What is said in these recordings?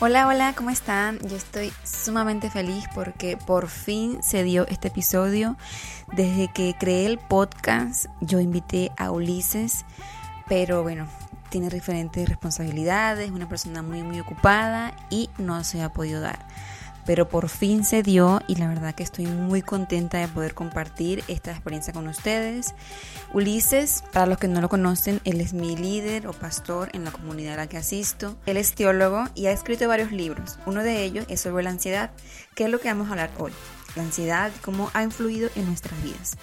Hola, hola, ¿cómo están? Yo estoy sumamente feliz porque por fin se dio este episodio. Desde que creé el podcast, yo invité a Ulises, pero bueno, tiene diferentes responsabilidades, una persona muy, muy ocupada y no se ha podido dar pero por fin se dio y la verdad que estoy muy contenta de poder compartir esta experiencia con ustedes. Ulises, para los que no lo conocen, él es mi líder o pastor en la comunidad a la que asisto. Él es teólogo y ha escrito varios libros. Uno de ellos es sobre la ansiedad, que es lo que vamos a hablar hoy. La ansiedad, cómo ha influido en nuestras vidas.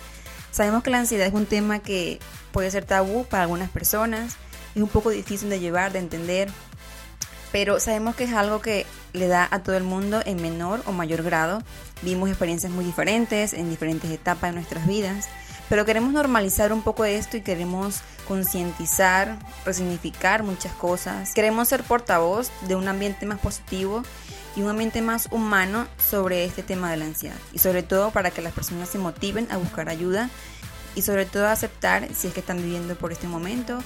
Sabemos que la ansiedad es un tema que puede ser tabú para algunas personas, es un poco difícil de llevar, de entender, pero sabemos que es algo que le da a todo el mundo en menor o mayor grado. Vimos experiencias muy diferentes en diferentes etapas de nuestras vidas, pero queremos normalizar un poco esto y queremos concientizar, resignificar muchas cosas. Queremos ser portavoz de un ambiente más positivo y un ambiente más humano sobre este tema de la ansiedad y sobre todo para que las personas se motiven a buscar ayuda y sobre todo a aceptar si es que están viviendo por este momento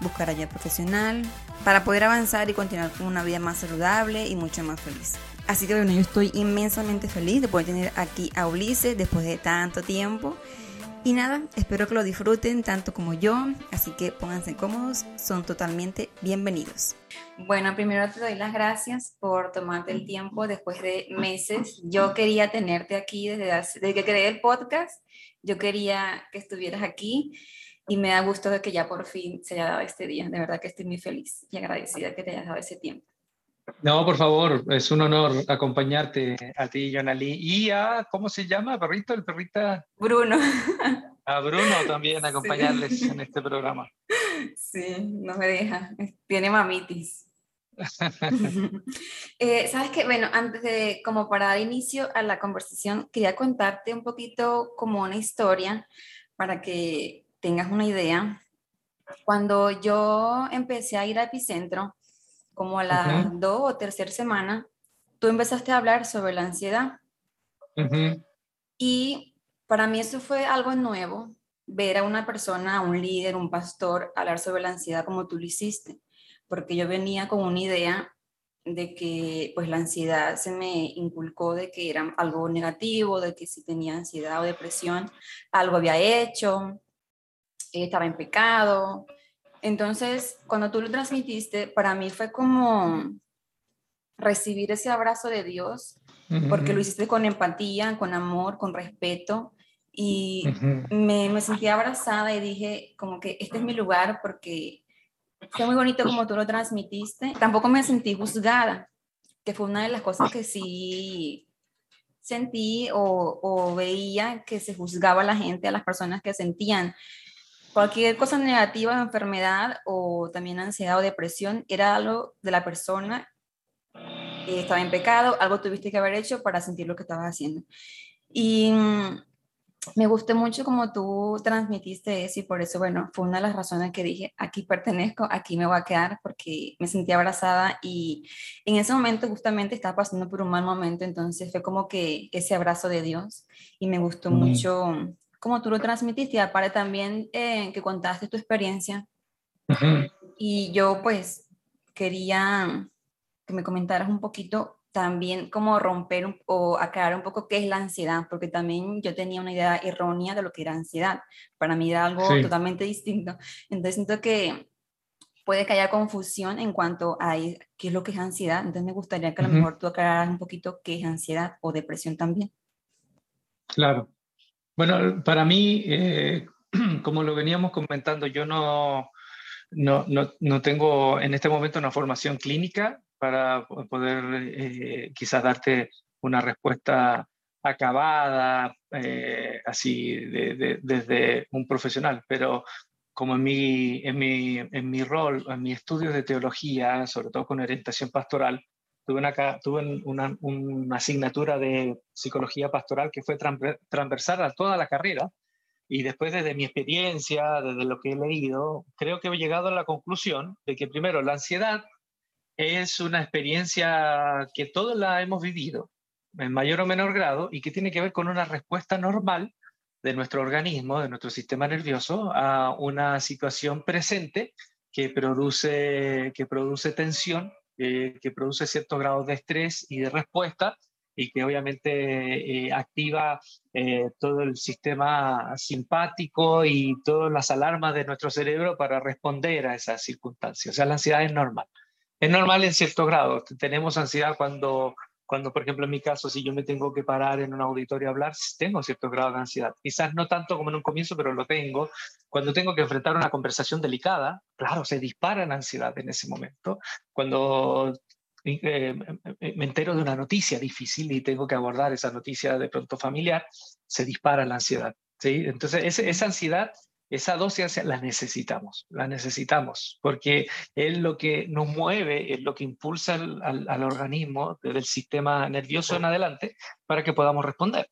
buscar ayuda profesional, para poder avanzar y continuar con una vida más saludable y mucho más feliz. Así que bueno, yo estoy inmensamente feliz de poder tener aquí a Ulises después de tanto tiempo. Y nada, espero que lo disfruten tanto como yo, así que pónganse cómodos, son totalmente bienvenidos. Bueno, primero te doy las gracias por tomarte el tiempo después de meses. Yo quería tenerte aquí desde, desde que creé el podcast, yo quería que estuvieras aquí y me da gusto de que ya por fin se haya dado este día. De verdad que estoy muy feliz y agradecida que te hayas dado ese tiempo. No, por favor, es un honor acompañarte a ti, Yonali. Y a, ¿cómo se llama, perrito? El perrita. Bruno. A Bruno también acompañarles en este programa. Sí, no me deja. Tiene mamitis. eh, Sabes que, bueno, antes de, como para dar inicio a la conversación, quería contarte un poquito como una historia para que tengas una idea, cuando yo empecé a ir a Epicentro, como a la dos o tercera semana, tú empezaste a hablar sobre la ansiedad. Y para mí eso fue algo nuevo, ver a una persona, a un líder, un pastor, hablar sobre la ansiedad como tú lo hiciste, porque yo venía con una idea de que pues la ansiedad se me inculcó de que era algo negativo, de que si tenía ansiedad o depresión, algo había hecho, estaba en pecado. Entonces, cuando tú lo transmitiste, para mí fue como recibir ese abrazo de Dios, porque lo hiciste con empatía, con amor, con respeto, y me, me sentí abrazada y dije como que este es mi lugar porque fue muy bonito como tú lo transmitiste. Tampoco me sentí juzgada, que fue una de las cosas que sí sentí o, o veía que se juzgaba a la gente, a las personas que sentían cualquier cosa negativa, enfermedad o también ansiedad o depresión, era algo de la persona que estaba en pecado, algo tuviste que haber hecho para sentir lo que estabas haciendo. Y mm, me gustó mucho como tú transmitiste eso y por eso, bueno, fue una de las razones que dije, aquí pertenezco, aquí me voy a quedar porque me sentí abrazada y en ese momento justamente estaba pasando por un mal momento, entonces fue como que ese abrazo de Dios y me gustó mucho como tú lo transmitiste y aparte también eh, que contaste tu experiencia. Y yo pues quería que me comentaras un poquito también cómo romper o aclarar un poco qué es la ansiedad, porque también yo tenía una idea errónea de lo que era ansiedad. Para mí era algo totalmente distinto. Entonces siento que puede que haya confusión en cuanto a qué es lo que es ansiedad. Entonces me gustaría que a lo mejor tú aclararas un poquito qué es ansiedad o depresión también. Claro. Bueno, para mí, eh, como lo veníamos comentando, yo no, no, no, tengo en este momento una formación clínica para poder eh, quizás darte una respuesta acabada, eh, así desde un profesional, pero como en mi, en, mi, en mi rol, en mi estudio de teología, sobre todo con orientación pastoral, tuve una, tuve una, una asignatura de psicología pastoral que fue transversal a toda la carrera, y después desde mi experiencia, desde lo que he leído, creo que he llegado a la conclusión de que primero la ansiedad es una experiencia que todos la hemos vivido, en mayor o menor grado y que tiene que ver con una respuesta normal de nuestro organismo, de nuestro sistema nervioso, a una situación presente que produce, que produce tensión, eh, que produce ciertos grados de estrés y de respuesta y que obviamente eh, activa eh, todo el sistema simpático y todas las alarmas de nuestro cerebro para responder a esas circunstancias. O sea, la ansiedad es normal. Es normal en cierto grado. Tenemos ansiedad cuando cuando, por ejemplo, en mi caso, si yo me tengo que parar en un auditorio a hablar, tengo cierto grado de ansiedad. Quizás no tanto como en un comienzo, pero lo tengo. Cuando tengo que enfrentar una conversación delicada, claro, se dispara la ansiedad en ese momento. Cuando eh, me entero de una noticia difícil y tengo que abordar esa noticia de pronto familiar, se dispara la ansiedad. ¿sí? Entonces, esa ansiedad esa dosis la necesitamos, la necesitamos, porque es lo que nos mueve, es lo que impulsa al, organismo desde el sistema nervioso en adelante para que podamos responder.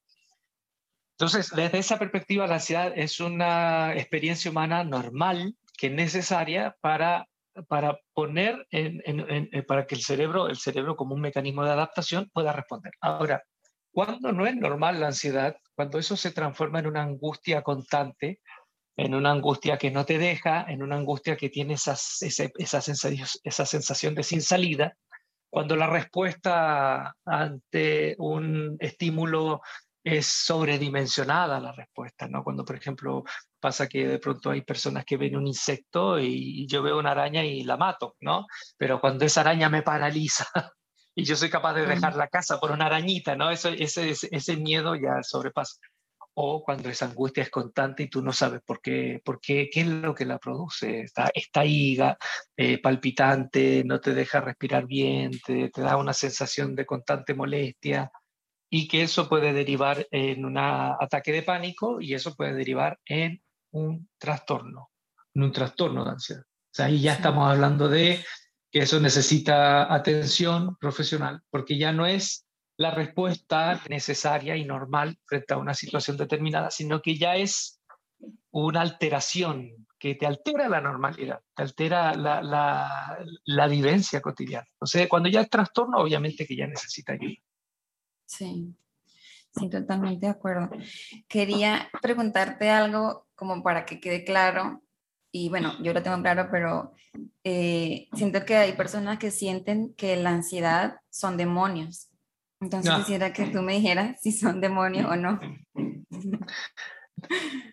Entonces, desde esa perspectiva, la ansiedad es una experiencia humana normal que es necesaria para, para poner en, para que el cerebro, el cerebro como un mecanismo de adaptación pueda responder. Ahora, cuando no es normal la ansiedad, cuando eso se transforma en una angustia constante, en una angustia que no te deja, en una angustia que tiene esas, esa, sensación, esa sensación de sin salida, cuando la respuesta ante un estímulo es sobredimensionada la respuesta, ¿no? Cuando, por ejemplo, pasa que de pronto hay personas que ven un insecto y yo veo una araña y la mato, ¿no? Pero cuando esa araña me paraliza y yo soy capaz de dejar la casa por una arañita, ¿no? Eso, ese, ese miedo ya sobrepasa o cuando esa angustia es constante y tú no sabes por qué, por qué, qué es lo que la produce. Está, está higa, eh, palpitante, no te deja respirar bien, te, te, da una sensación de constante molestia y que eso puede derivar en un ataque de pánico y eso puede derivar en un trastorno, en un trastorno de ansiedad. O sea, ahí ya estamos hablando de que eso necesita atención profesional, porque ya no es la respuesta necesaria y normal frente a una situación determinada, sino que ya es una alteración que te altera la normalidad, te altera la, la, la vivencia cotidiana. Entonces, cuando ya es trastorno, obviamente que ya necesita ayuda. Sí, sí, totalmente de acuerdo. Quería preguntarte algo como para que quede claro, y bueno, yo lo tengo claro, pero eh, siento que hay personas que sienten que la ansiedad son demonios entonces quisiera que tú me dijeras si son demonios o no.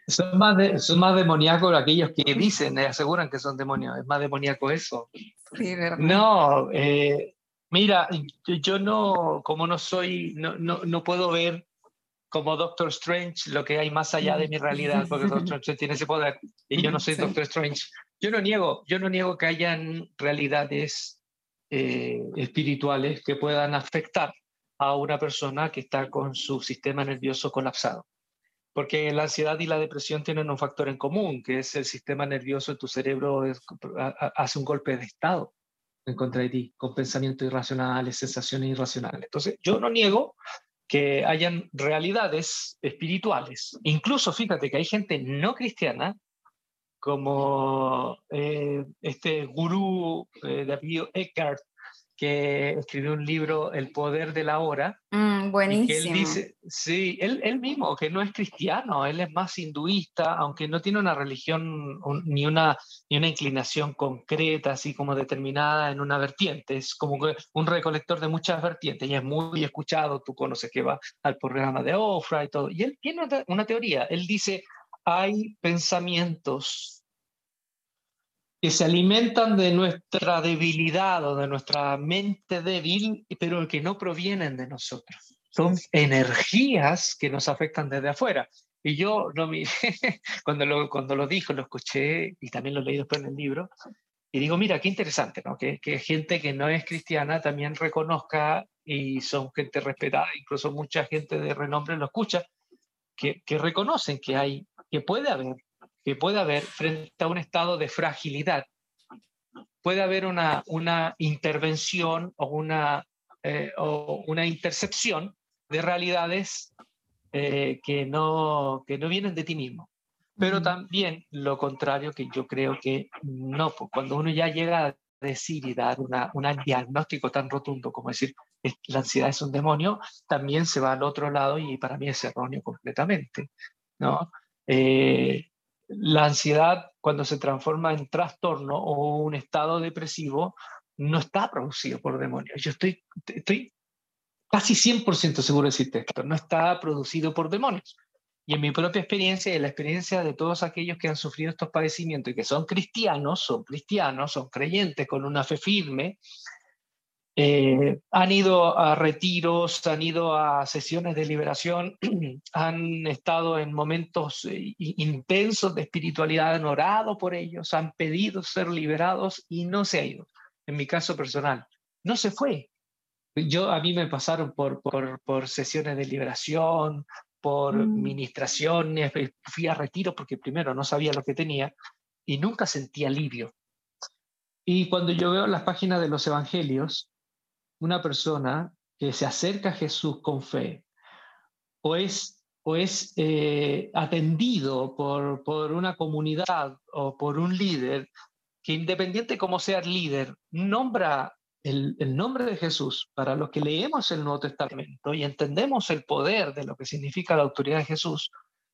Son más, de, son más demoníacos aquellos que dicen, eh, aseguran que son demonios. Es más demoníaco eso. Sí, ¿verdad? No, eh, mira, yo no, como no soy, no, no, no, puedo ver como Doctor Strange lo que hay más allá de mi realidad, porque Doctor Strange tiene ese poder y yo no soy Doctor Strange. Yo no niego, yo no niego que hayan realidades eh, espirituales que puedan afectar a una persona que está con su sistema nervioso colapsado. Porque la ansiedad y la depresión tienen un factor en común, que es el sistema nervioso en tu cerebro hace un golpe de estado en contra de ti, con pensamientos irracionales, sensaciones irracionales. Entonces, yo no niego que hayan realidades espirituales. Incluso, fíjate que hay gente no cristiana, como eh, este gurú eh, de apellido Eckhart que escribió un libro, El poder de la hora. Mm, buenísimo. él dice, sí, él, él, mismo, que no es cristiano, él es más hinduista, aunque no tiene una religión ni, una, ni una inclinación concreta, así como determinada en una vertiente, es como un recolector de muchas vertientes y es muy escuchado, tú conoces que va al programa de Ofra y todo. Y él tiene una teoría, él dice, hay pensamientos que se alimentan de nuestra debilidad o de nuestra mente débil, pero que no provienen de nosotros. Son energías que nos afectan desde afuera. Y yo no me, cuando, lo, cuando lo dijo, lo escuché y también lo leí después en el libro, y digo, mira, qué interesante, ¿no? Que, que gente que no es cristiana también reconozca y son gente respetada, incluso mucha gente de renombre lo escucha, que, que reconocen que hay, que puede haber, que puede haber frente a un estado de fragilidad, puede haber una, una intervención o una, eh, o una intercepción de realidades eh, que, no, que no vienen de ti mismo. Pero también lo contrario, que yo creo que no, pues, cuando uno ya llega a decir y dar una, un diagnóstico tan rotundo como decir la ansiedad es un demonio, también se va al otro lado y para mí es erróneo completamente. ¿no? Eh, la ansiedad, cuando se transforma en trastorno o un estado depresivo, no está producido por demonios. Yo estoy, estoy casi 100% seguro de decirte esto, no está producido por demonios. Y en mi propia experiencia y en la experiencia de todos aquellos que han sufrido estos padecimientos y que son cristianos, son cristianos, son creyentes con una fe firme, eh, han ido a retiros, han ido a sesiones de liberación, han estado en momentos eh, intensos de espiritualidad, han orado por ellos, han pedido ser liberados y no se ha ido. En mi caso personal, no se fue. Yo, a mí me pasaron por, por, por sesiones de liberación, por mm. ministraciones, fui a retiro porque primero no sabía lo que tenía y nunca sentí alivio. Y cuando yo veo las páginas de los evangelios, una persona que se acerca a Jesús con fe o es, o es eh, atendido por, por una comunidad o por un líder que independiente como sea el líder, nombra el, el, nombre de Jesús para los que leemos el Nuevo Testamento y entendemos el poder de lo que significa la autoridad de Jesús,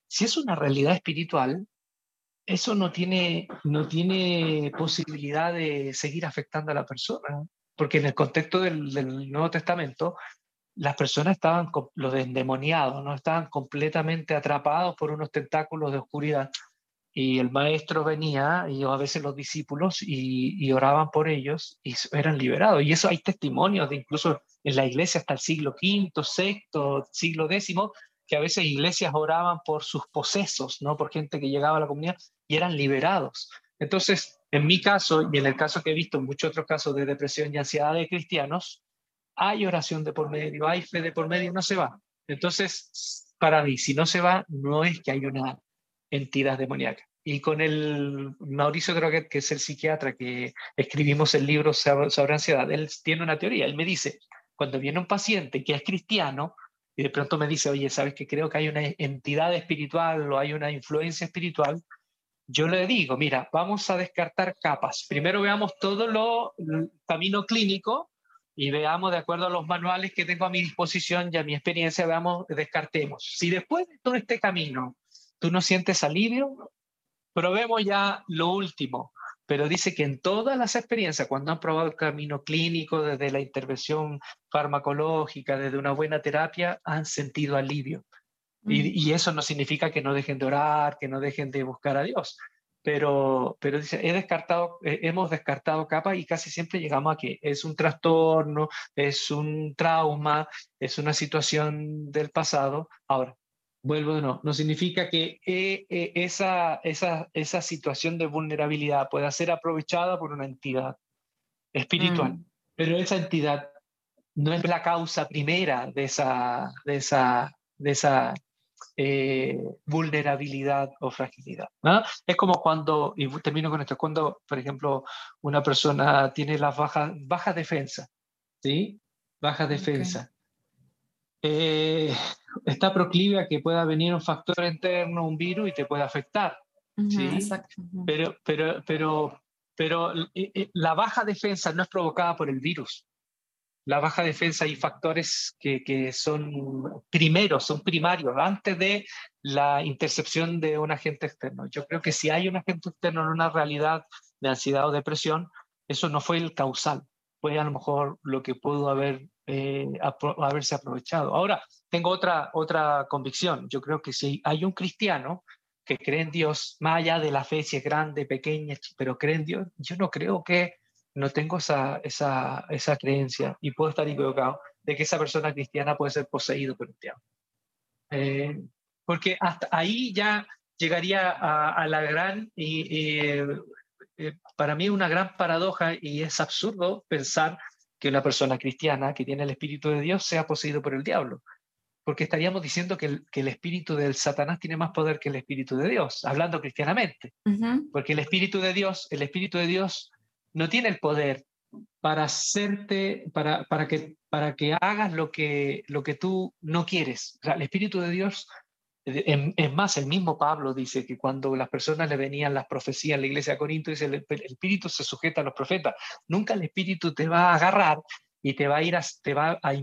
si es una realidad espiritual, eso no tiene, no tiene posibilidad de seguir afectando a la persona porque en el contexto del, Nuevo Testamento, las personas estaban, los endemoniados, ¿no? estaban completamente atrapados por unos tentáculos de oscuridad. Y el maestro venía, y a veces los discípulos, y, oraban por ellos y eran liberados. Y eso hay testimonios de incluso en la iglesia hasta el siglo V, VI, siglo X, que a veces iglesias oraban por sus posesos, ¿no? por gente que llegaba a la comunidad y eran liberados. Entonces, en mi caso y en el caso que he visto en muchos otros casos de depresión y ansiedad de cristianos, hay oración de por medio, hay fe de por medio, no se va. Entonces, para mí, si no se va, no es que hay una entidad demoníaca. Y con el Mauricio Droguet, que es el psiquiatra que escribimos el libro sobre ansiedad, él tiene una teoría. Él me dice, cuando viene un paciente que es cristiano y de pronto me dice, oye, ¿sabes que creo que hay una entidad espiritual o hay una influencia espiritual? Yo le digo, mira, vamos a descartar capas. Primero veamos todo lo camino clínico y veamos de acuerdo a los manuales que tengo a mi disposición y a mi experiencia, veamos, descartemos. Si después de todo este camino tú no sientes alivio, probemos ya lo último. Pero dice que en todas las experiencias, cuando han probado el camino clínico, desde la intervención farmacológica, desde una buena terapia, han sentido alivio. Y, eso no significa que no dejen de orar, que no dejen de buscar a Dios. Pero, pero dice, he descartado, hemos descartado capas y casi siempre llegamos a que es un trastorno, es un trauma, es una situación del pasado. Ahora, vuelvo de nuevo, no significa que eh, eh, esa, esa, esa situación de vulnerabilidad pueda ser aprovechada por una entidad espiritual, mm. pero esa entidad no es la causa primera de esa, de esa, de esa eh, vulnerabilidad o fragilidad. Es como cuando, y termino con esto, cuando, por ejemplo, una persona tiene las bajas baja defensa, ¿sí? Baja defensa. Eh, está proclive a que pueda venir un factor interno, un virus y te puede afectar. ¿sí? Pero, pero, pero, pero eh, la baja defensa no es provocada por el virus la baja defensa y factores que, que, son primeros, son primarios, antes de la intercepción de un agente externo. Yo creo que si hay un agente externo en una realidad de ansiedad o depresión, eso no fue el causal, fue a lo mejor lo que pudo haber, eh, haberse aprovechado. Ahora, tengo otra, otra convicción. Yo creo que si hay un cristiano que cree en Dios, más allá de la fe, si es grande, pequeña, pero cree en Dios, yo no creo que no tengo esa, esa, esa creencia y puedo estar equivocado de que esa persona cristiana puede ser poseído por un diablo. Eh, porque hasta ahí ya llegaría a, la gran, y, eh, para mí una gran paradoja y es absurdo pensar que una persona cristiana que tiene el Espíritu de Dios sea poseído por el diablo, porque estaríamos diciendo que el, que el Espíritu del Satanás tiene más poder que el Espíritu de Dios, hablando cristianamente, porque el Espíritu de Dios, el Espíritu de Dios no tiene el poder para hacerte, para, para, que, para que hagas lo que, lo que tú no quieres. O sea, el Espíritu de Dios, es más, el mismo Pablo dice que cuando las personas le venían las profecías en la iglesia de Corinto, dice, el, Espíritu se sujeta a los profetas. Nunca el Espíritu te va a agarrar y te va a ir a, te va a,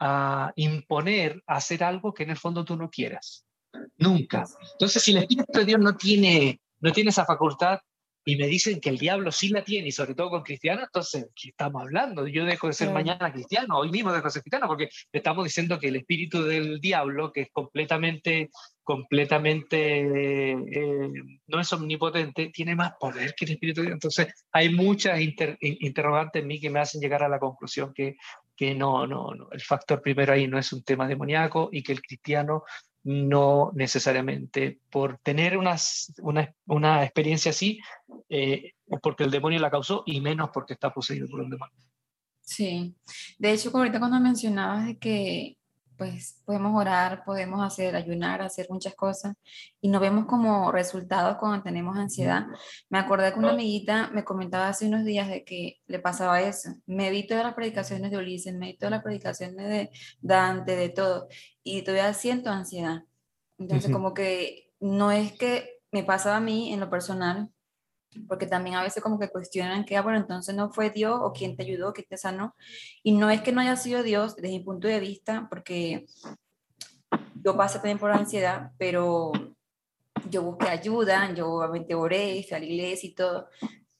a, imponer a hacer algo que en el fondo tú no quieras. Nunca. Entonces, si el Espíritu de Dios no tiene, no tiene esa facultad, y me dicen que el diablo sí la tiene, y sobre todo con cristianos, entonces, ¿qué estamos hablando? Yo dejo de ser mañana cristiano, hoy mismo dejo de ser cristiano, porque estamos diciendo que el espíritu del diablo, que es completamente, completamente, eh, no es omnipotente, tiene más poder que el espíritu de Dios. Entonces, hay muchas interrogantes en mí que me hacen llegar a la conclusión que, que no, no, no, el factor primero ahí no es un tema demoníaco y que el cristiano no necesariamente por tener una, una experiencia así, eh, porque el demonio la causó, y menos porque está poseído por un demonio. Sí, de hecho, ahorita cuando mencionabas de que pues podemos orar, podemos hacer ayunar, hacer muchas cosas y no vemos como resultados cuando tenemos ansiedad. Me acordé que una amiguita me comentaba hace unos días de que le pasaba eso. Me vi todas las predicaciones de Ulises, me vi todas las predicaciones de Dante, de todo, y todavía siento ansiedad. Entonces, como que no es que me pasaba a mí en lo personal, porque también a veces como que cuestionan que, ah, bueno, entonces no fue Dios o quién te ayudó, quién te sanó. Y no es que no haya sido Dios desde mi punto de vista, porque yo pasé también por ansiedad, pero yo busqué ayuda, yo obviamente oré, fui a la iglesia y todo,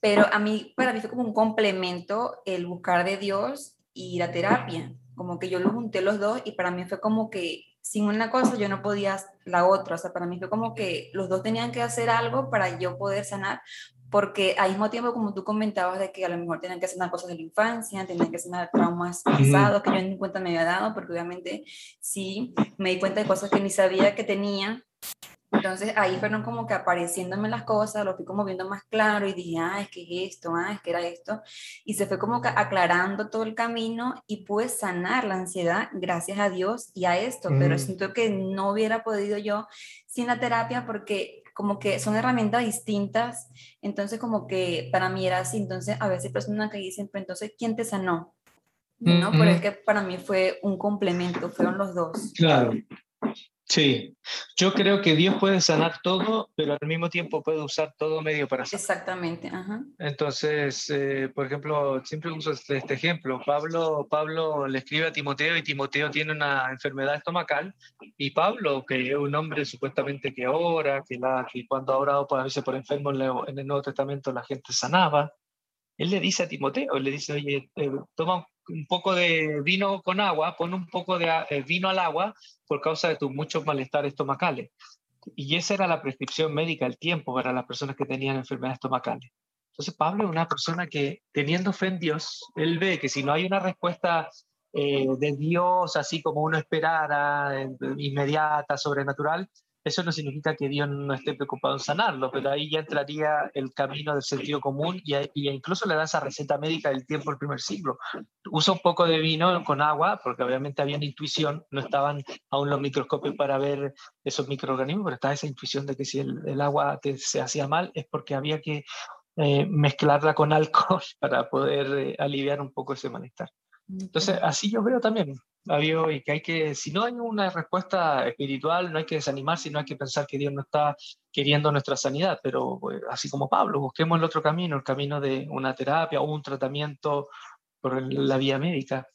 pero a mí, para mí fue como un complemento el buscar de Dios y la terapia, como que yo lo junté los dos y para mí fue como que sin una cosa yo no podía la otra, o sea, para mí fue como que los dos tenían que hacer algo para yo poder sanar, porque al mismo tiempo, como tú comentabas, de que a lo mejor tenían que sanar cosas de la infancia, tenían que sanar traumas pasados que yo ni cuenta me había dado, porque obviamente sí, me di cuenta de cosas que ni sabía que tenía. Entonces ahí fueron como que apareciéndome las cosas, lo fui como viendo más claro y dije, ah, es que es esto, ah, es que era esto. Y se fue como que aclarando todo el camino y pude sanar la ansiedad gracias a Dios y a esto, pero siento que no hubiera podido yo sin la terapia porque como que son herramientas distintas, entonces como que para mí era así, entonces a veces personas que dicen, pero entonces, ¿quién te sanó? ¿No? Pero es que para mí fue un complemento, fueron los dos. Claro, Sí, yo creo que Dios puede sanar todo, pero al mismo tiempo puede usar todo medio para sanar. Exactamente. Ajá. Entonces, eh, por ejemplo, siempre uso este, este, ejemplo. Pablo, Pablo le escribe a Timoteo y Timoteo tiene una enfermedad estomacal y Pablo, que es un hombre supuestamente que ora, que, la, que cuando ha orado pues, a veces por enfermo en el Nuevo Testamento la gente sanaba, él le dice a Timoteo, le dice, oye, eh, toma un poco de vino con agua, pon un poco de eh, vino al agua por causa de tus muchos malestares estomacales. Y esa era la prescripción médica, el tiempo para las personas que tenían enfermedades estomacales. Entonces Pablo es una persona que teniendo fe en Dios, él ve que si no hay una respuesta eh, de Dios así como uno esperara, inmediata, sobrenatural, eso no significa que Dios no esté preocupado en sanarlo, pero ahí ya entraría el camino del sentido común y, incluso le da esa receta médica del tiempo del primer siglo. Usa un poco de vino con agua, porque obviamente había una intuición, no estaban aún los microscopios para ver esos microorganismos, pero estaba esa intuición de que si el, agua se hacía mal es porque había que eh, mezclarla con alcohol para poder eh, aliviar un poco ese malestar. Entonces, así yo veo también, y que hay que, si no hay una respuesta espiritual, no hay que desanimarse, no hay que pensar que Dios no está queriendo nuestra sanidad, pero pues, así como Pablo, busquemos el otro camino, el camino de una terapia o un tratamiento por la vía médica.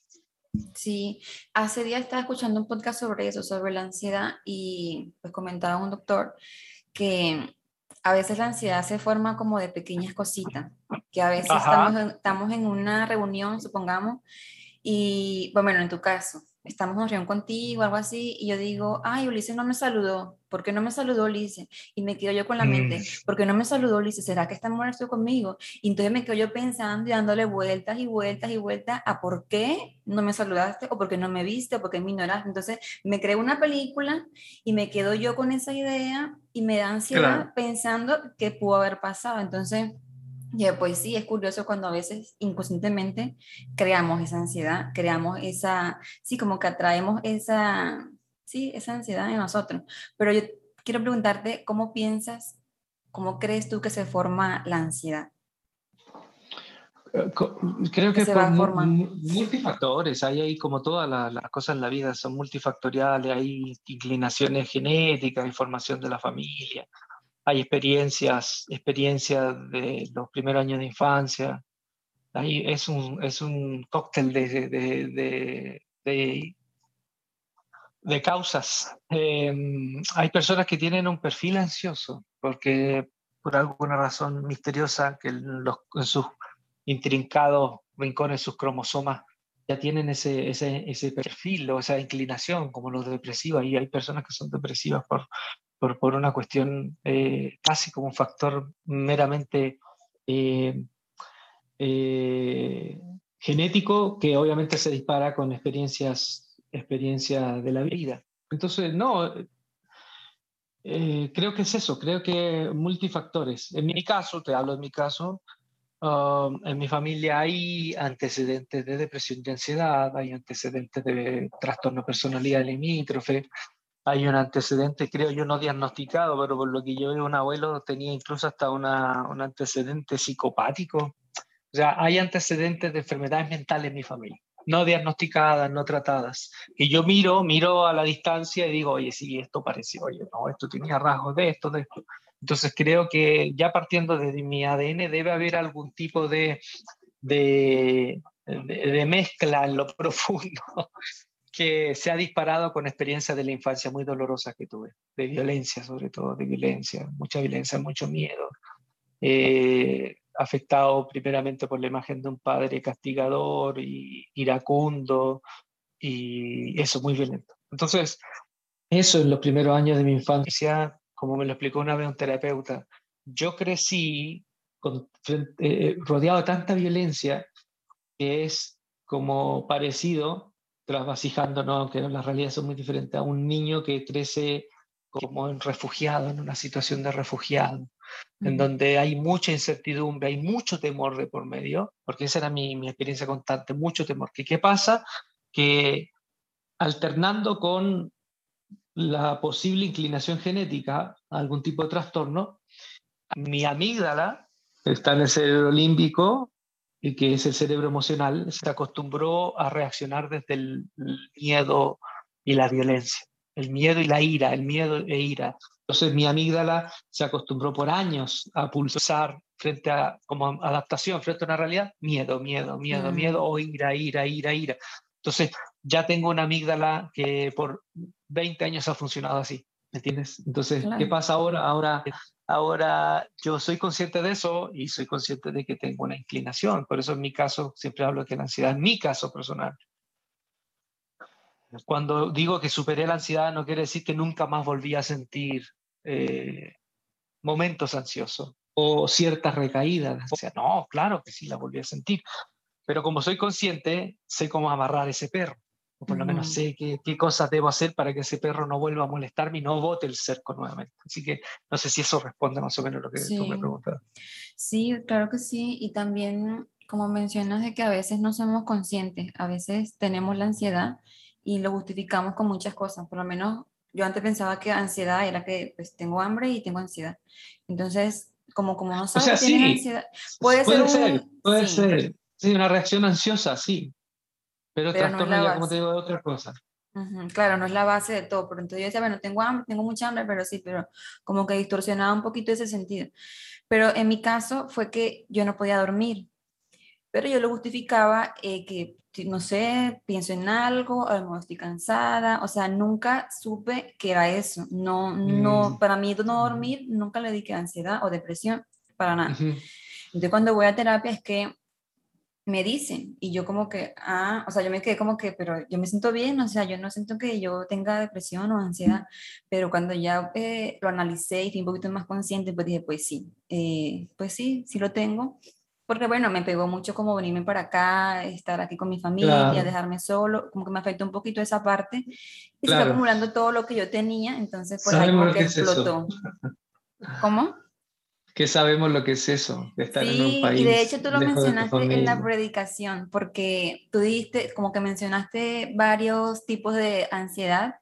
Sí, hace días estaba escuchando un podcast sobre eso, sobre la ansiedad, y pues comentaba un doctor que a veces la ansiedad se forma como de pequeñas cositas, que a veces estamos estamos en una reunión, supongamos, Y bueno, en tu caso, estamos en reunión contigo, algo así, y yo digo, ay, Ulises no me saludó, ¿por qué no me saludó Ulises? Y me quedo yo con la mente, mm. ¿por qué no me saludó Ulises? ¿Será que está muerto conmigo? Y entonces me quedo yo pensando y dándole vueltas y vueltas y vueltas a por qué no me saludaste, o por qué no me viste, o por qué me ignoraste. Entonces me creo una película y me quedo yo con esa idea y me da ansiedad pensando qué pudo haber pasado. Entonces y pues sí, es curioso cuando a veces inconscientemente creamos esa ansiedad, creamos esa, sí, como que atraemos esa, sí, esa ansiedad en nosotros. Pero yo quiero preguntarte, ¿cómo piensas, cómo crees tú que se forma la ansiedad? Eh, creo que, por multifactores, hay, hay como todas las, cosas en la vida son multifactoriales, hay inclinaciones genéticas, información de la familia, hay experiencias, experiencias de los primeros años de infancia. Ahí es un, es un cóctel de, de, de, de, causas. Em, hay personas que tienen un perfil ansioso porque por alguna razón misteriosa que los, en sus intrincados rincones, sus cromosomas, ya tienen ese, ese, ese perfil o esa inclinación como los depresivos. Y hay personas que son depresivas por, por, por una cuestión eh, casi como un factor meramente eh, eh, genético que obviamente se dispara con experiencias, experiencias de la vida. Entonces, no, creo que es eso, creo que multifactores. En mi caso, te hablo de mi caso, um, en mi familia hay antecedentes de depresión y ansiedad, hay antecedentes de trastorno personalidad limítrofe, hay un antecedente, creo yo, no diagnosticado, pero por lo que yo veo, un abuelo tenía incluso hasta una, un antecedente psicopático. O sea, hay antecedentes de enfermedades mentales en mi familia, no diagnosticadas, no tratadas. Y yo miro, miro a la distancia y digo, oye, sí, esto pareció, oye, no, esto tenía rasgos de esto, de esto. Entonces creo que ya partiendo de mi ADN debe haber algún tipo de, de, de mezcla en lo profundo se ha disparado con experiencias de la infancia muy dolorosas que tuve, de violencia sobre todo, de violencia, mucha violencia, mucho miedo, eh, afectado primeramente por la imagen de un padre castigador y iracundo y eso, muy violento. Entonces, eso en los primeros años de mi infancia, como me lo explicó una vez un terapeuta, yo crecí eh, rodeado de tanta violencia que es como parecido trasvasijándonos, que las realidades son muy diferentes, a un niño que crece como en refugiado, en una situación de refugiado, en donde hay mucha incertidumbre, hay mucho temor de por medio, porque esa era mi, mi experiencia constante, mucho temor. ¿Qué, ¿Qué pasa? Que alternando con la posible inclinación genética a algún tipo de trastorno, mi amígdala está en el cerebro límbico que es el cerebro emocional, se acostumbró a reaccionar desde el miedo y la violencia, el miedo y la ira, el miedo e ira. Entonces mi amígdala se acostumbró por años a pulsar frente a, como adaptación frente a una realidad, miedo, miedo, miedo, mm. miedo, o ira, ira, ira, ira. Entonces ya tengo una amígdala que por 20 años ha funcionado así, ¿me entiendes? Entonces, ¿qué pasa ahora? Ahora Ahora, yo soy consciente de eso y soy consciente de que tengo una inclinación. Por eso en mi caso, siempre hablo de que la ansiedad, en mi caso personal, cuando digo que superé la ansiedad, no quiere decir que nunca más volví a sentir eh, momentos ansiosos o ciertas recaídas. O sea, no, claro que sí, la volví a sentir. Pero como soy consciente, sé cómo amarrar ese perro o por lo menos sé qué, qué, cosas debo hacer para que ese perro no vuelva a molestarme y no bote el cerco nuevamente. Así que no sé si eso responde más o menos lo que tú me preguntas. Sí, claro que sí. Y también, como mencionas, de que a veces no somos conscientes, a veces tenemos la ansiedad y lo justificamos con muchas cosas. Por lo menos yo antes pensaba que ansiedad era que pues tengo hambre y tengo ansiedad. Entonces, como, como no sabes o sea, sí, ansiedad, puede, puede ser, puede ser. Sí, una reacción ansiosa, sí, pero, trastorno no ya, como te digo, es otra cosa. Claro, no es la base de todo, pero entonces yo decía, bueno, tengo hambre, tengo mucha hambre, pero sí, pero como que distorsionaba un poquito ese sentido. Pero en mi caso fue que yo no podía dormir, pero yo lo justificaba eh, que, no sé, pienso en algo, a lo mejor estoy cansada, o sea, nunca supe que era eso. No, no, mm. para mí no dormir nunca le dediqué ansiedad o depresión, para nada. Entonces cuando voy a terapia es que me dicen y yo como que, ah, o sea, yo me quedé como que, pero yo me siento bien, o sea, yo no siento que yo tenga depresión o ansiedad, pero cuando ya eh, lo analicé y fui un poquito más consciente, pues dije, pues sí, eh, pues sí, sí lo tengo, porque bueno, me pegó mucho como venirme para acá, estar aquí con mi familia, dejarme solo, como que me afectó un poquito esa parte, y se fue acumulando todo lo que yo tenía, entonces pues ahí como que explotó. ¿Cómo? Que sabemos lo que es eso, de estar en un país. Y de hecho tú lo mencionaste en la predicación, porque tú dijiste, como que mencionaste varios tipos de ansiedad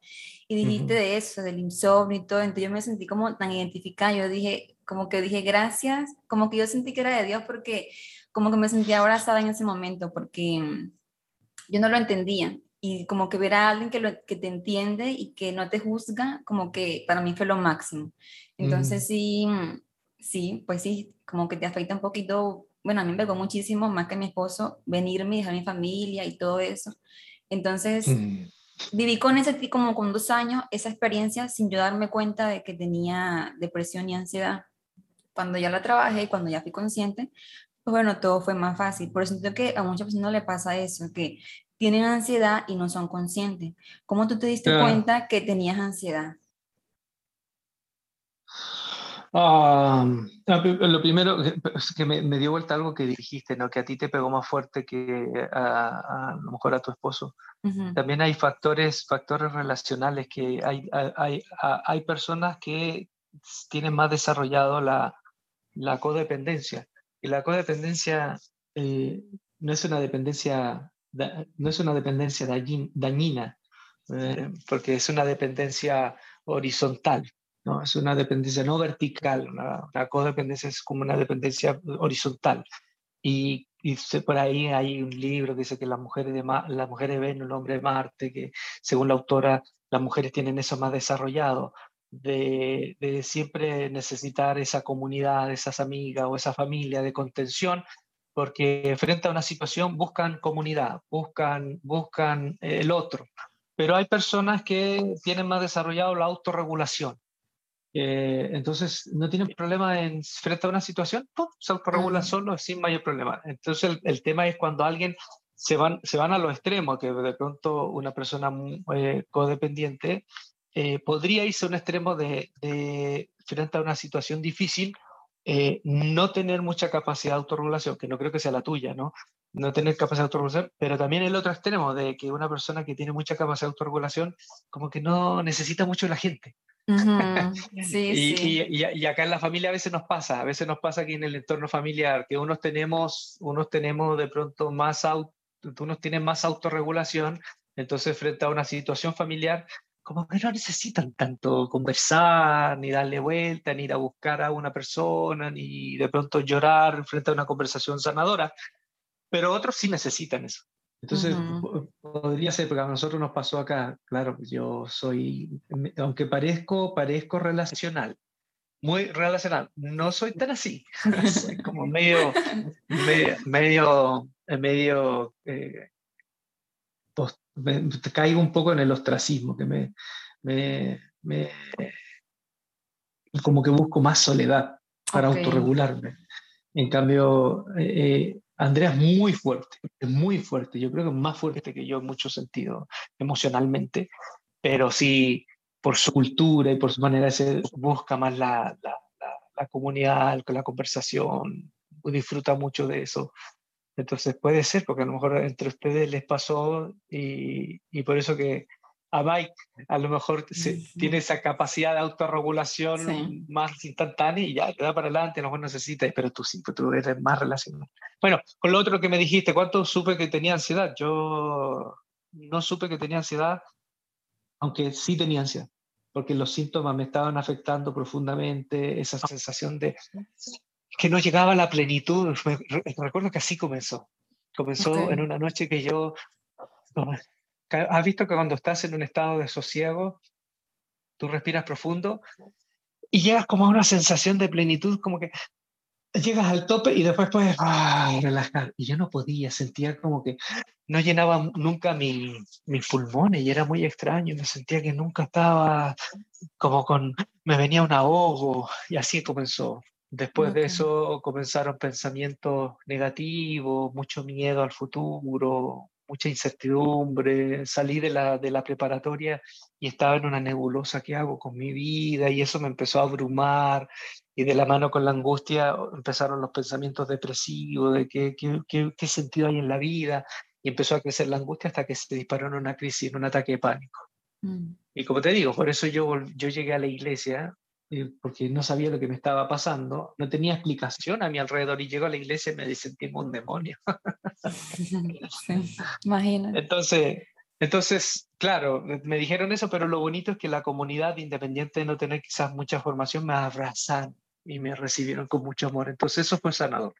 y dijiste de eso, del insomnio y todo, entonces yo me sentí como tan identificada, yo dije, como que dije gracias, como que yo sentí que era de Dios porque como que me sentía abrazada en ese momento, porque mm, yo no lo entendía. Y como que ver a alguien que, lo, que te entiende y que no te juzga, como que para mí fue lo máximo. Entonces sí, mm, sí, pues sí, como que te afecta un poquito, bueno, a mí me pegó muchísimo, más que a mi esposo, venirme, dejar mi familia y todo eso. Entonces, mm. viví con ese, como con dos años, esa experiencia sin yo darme cuenta de que tenía depresión y ansiedad. Cuando ya la trabajé y cuando ya fui consciente, pues bueno, todo fue más fácil. Por eso siento que a muchas personas le pasa eso, que tienen ansiedad y no son conscientes. ¿Cómo tú te diste cuenta que tenías ansiedad? Ah, lo primero es que me, dio vuelta algo que dijiste, ¿no? que a ti te pegó más fuerte que a, a, lo mejor a tu esposo. También hay factores, factores relacionales que hay, hay, hay, personas que tienen más desarrollado la, la codependencia. Y la codependencia eh, no es una dependencia, no es una dependencia dañina, eh, porque es una dependencia horizontal. ¿No? Es una dependencia no vertical, una, codependencia es como una dependencia horizontal. Y, por ahí hay un libro que dice que las mujeres, de las mujeres ven un hombre de Marte, que según la autora, las mujeres tienen eso más desarrollado, de, siempre necesitar esa comunidad, esas amigas o esa familia de contención, porque frente a una situación buscan comunidad, buscan, buscan el otro. Pero hay personas que tienen más desarrollado la autorregulación eh, entonces, no tienen problema en frente a una situación, se autorregula solo sin mayor problema. Entonces, el, tema es cuando alguien se van, se van a los extremos, que de pronto una persona eh, codependiente eh, podría irse a un extremo de, de, frente a una situación difícil, no tener mucha capacidad de autorregulación, que no creo que sea la tuya, ¿no? No tener capacidad de autorregulación, pero también el otro extremo de que una persona que tiene mucha capacidad de autorregulación, como que no necesita mucho de la gente. sí, y, Y, acá en la familia a veces nos pasa, a veces nos pasa aquí en el entorno familiar, que unos tenemos, unos tenemos de pronto más, auto, unos tienen más autorregulación, entonces frente a una situación familiar, como que no necesitan tanto conversar, ni darle vuelta, ni ir a buscar a una persona, ni de pronto llorar frente a una conversación sanadora, pero otros sí necesitan eso. Entonces, podría ser, porque a nosotros nos pasó acá, claro, yo soy, aunque parezco, parezco relacional, muy relacional, no soy tan así, soy como medio, medio, medio, eh, caigo un poco en el ostracismo, que me, me, me como que busco más soledad para autorregularme. En cambio, eh, eh Andrea es muy fuerte, es muy fuerte. Yo creo que es más fuerte que yo en muchos sentidos, emocionalmente, pero sí por su cultura y por su manera de ser, busca más la, la, la, comunidad, la conversación, disfruta mucho de eso. Entonces puede ser, porque a lo mejor entre ustedes les pasó y, y por eso que a Mike a lo mejor tiene esa capacidad de autorregulación más instantánea y ya te da para adelante, a lo mejor necesita, pero tú sí, pues tú eres más relacionado. Bueno, con lo otro que me dijiste, ¿cuánto supe que tenía ansiedad? Yo no supe que tenía ansiedad, aunque sí tenía ansiedad, porque los síntomas me estaban afectando profundamente, esa sensación de que no llegaba a la plenitud. recuerdo que así comenzó. Comenzó en una noche que yo ¿Has visto que cuando estás en un estado de sosiego, tú respiras profundo y llegas como a una sensación de plenitud, como que llegas al tope y después puedes ah, relajar. Y yo no podía, sentía como que no llenaba nunca mi, mis pulmones y era muy extraño, me sentía que nunca estaba como con, me venía un ahogo y así comenzó. Después de eso comenzaron pensamientos negativos, mucho miedo al futuro, mucha incertidumbre. Salí de la, de la preparatoria y estaba en una nebulosa, ¿qué hago con mi vida? Y eso me empezó a abrumar y de la mano con la angustia empezaron los pensamientos depresivos de qué, qué, qué, sentido hay en la vida y empezó a crecer la angustia hasta que se disparó en una crisis, en un ataque de pánico. Mm. Y como te digo, por eso yo, yo llegué a la iglesia eh, porque no sabía lo que me estaba pasando, no tenía explicación a mi alrededor y llego a la iglesia y me dicen, tengo un demonio. imagínate. Entonces, entonces, claro, me dijeron eso, pero lo bonito es que la comunidad, independiente de no tener quizás mucha formación, me abrazaron y me recibieron con mucho amor. Entonces eso fue sanador.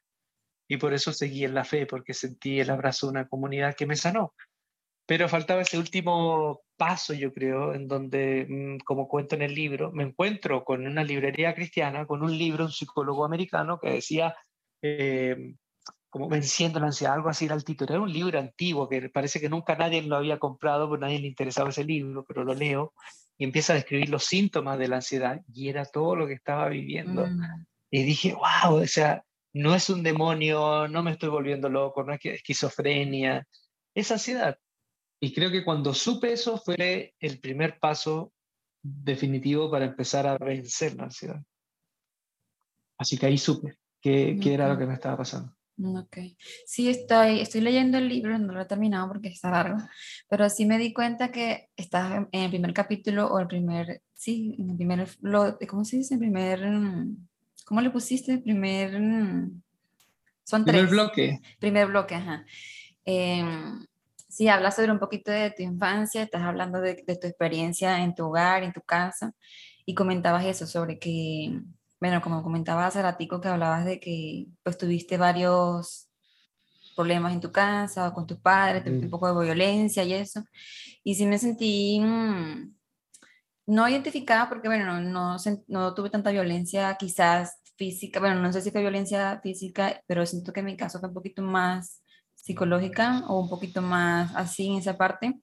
Y por eso seguí en la fe, porque sentí el abrazo de una comunidad que me sanó. Pero faltaba ese último paso, yo creo, en donde, mm, como cuento en el libro, me encuentro con una librería cristiana, con un libro, un psicólogo americano que decía, eh, como venciendo la ansiedad, algo así era el título. Era un libro antiguo que parece que nunca nadie lo había comprado, porque nadie le interesaba ese libro, pero lo leo y empieza a describir los síntomas de la ansiedad y era todo lo que estaba viviendo. Mm. Y dije, wow, o sea, no es un demonio, no me estoy volviendo loco, no es esquizofrenia, es ansiedad. Y creo que cuando supe eso fue el primer paso definitivo para empezar a vencer la ansiedad. Así que ahí supe qué, era lo que me estaba pasando. Ok. Sí, estoy, estoy leyendo el libro, no lo he terminado porque está largo, pero sí me di cuenta que estás en, el primer capítulo o el primer, sí, en el primer, lo, ¿cómo se dice? El primer, ¿cómo le pusiste? El primer, son tres. Primer bloque. Primer bloque, ajá. Eh, Sí, hablas sobre un poquito de tu infancia, estás hablando de, tu experiencia en tu hogar, en tu casa, y comentabas eso sobre que, bueno, como comentabas hace ratico que hablabas de que pues tuviste varios problemas en tu casa o con tus padres, un poco de violencia y eso, y sí me sentí mm, no identificada porque, bueno, no, no tuve tanta violencia quizás física, bueno, no sé si fue violencia física, pero siento que en mi caso fue un poquito más psicológica o un poquito más así en esa parte.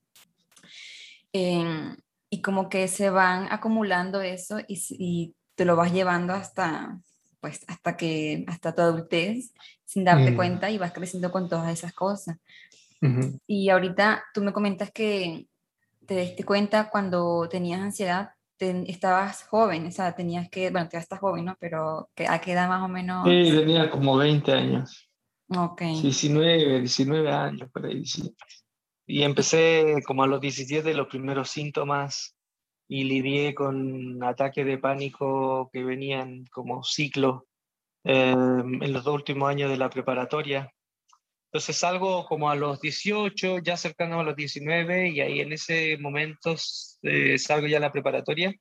Em, y como que se van acumulando eso y, y, te lo vas llevando hasta, pues, hasta que, hasta tu adultez, sin darte mm. cuenta y vas creciendo con todas esas cosas. Y ahorita tú me comentas que te diste cuenta cuando tenías ansiedad, estabas joven, o sea, tenías que, bueno, ya estás joven, ¿no? Pero ¿a qué edad más o menos? Sí, tenía como 20 años. Ok. 19, 19 años, por ahí, sí. Y empecé como a los 17 los primeros síntomas y lidié con ataques de pánico que venían como ciclo em, en los dos últimos años de la preparatoria. Entonces salgo como a los 18, ya cercano a los 19, y ahí en ese momento eh, salgo ya a la preparatoria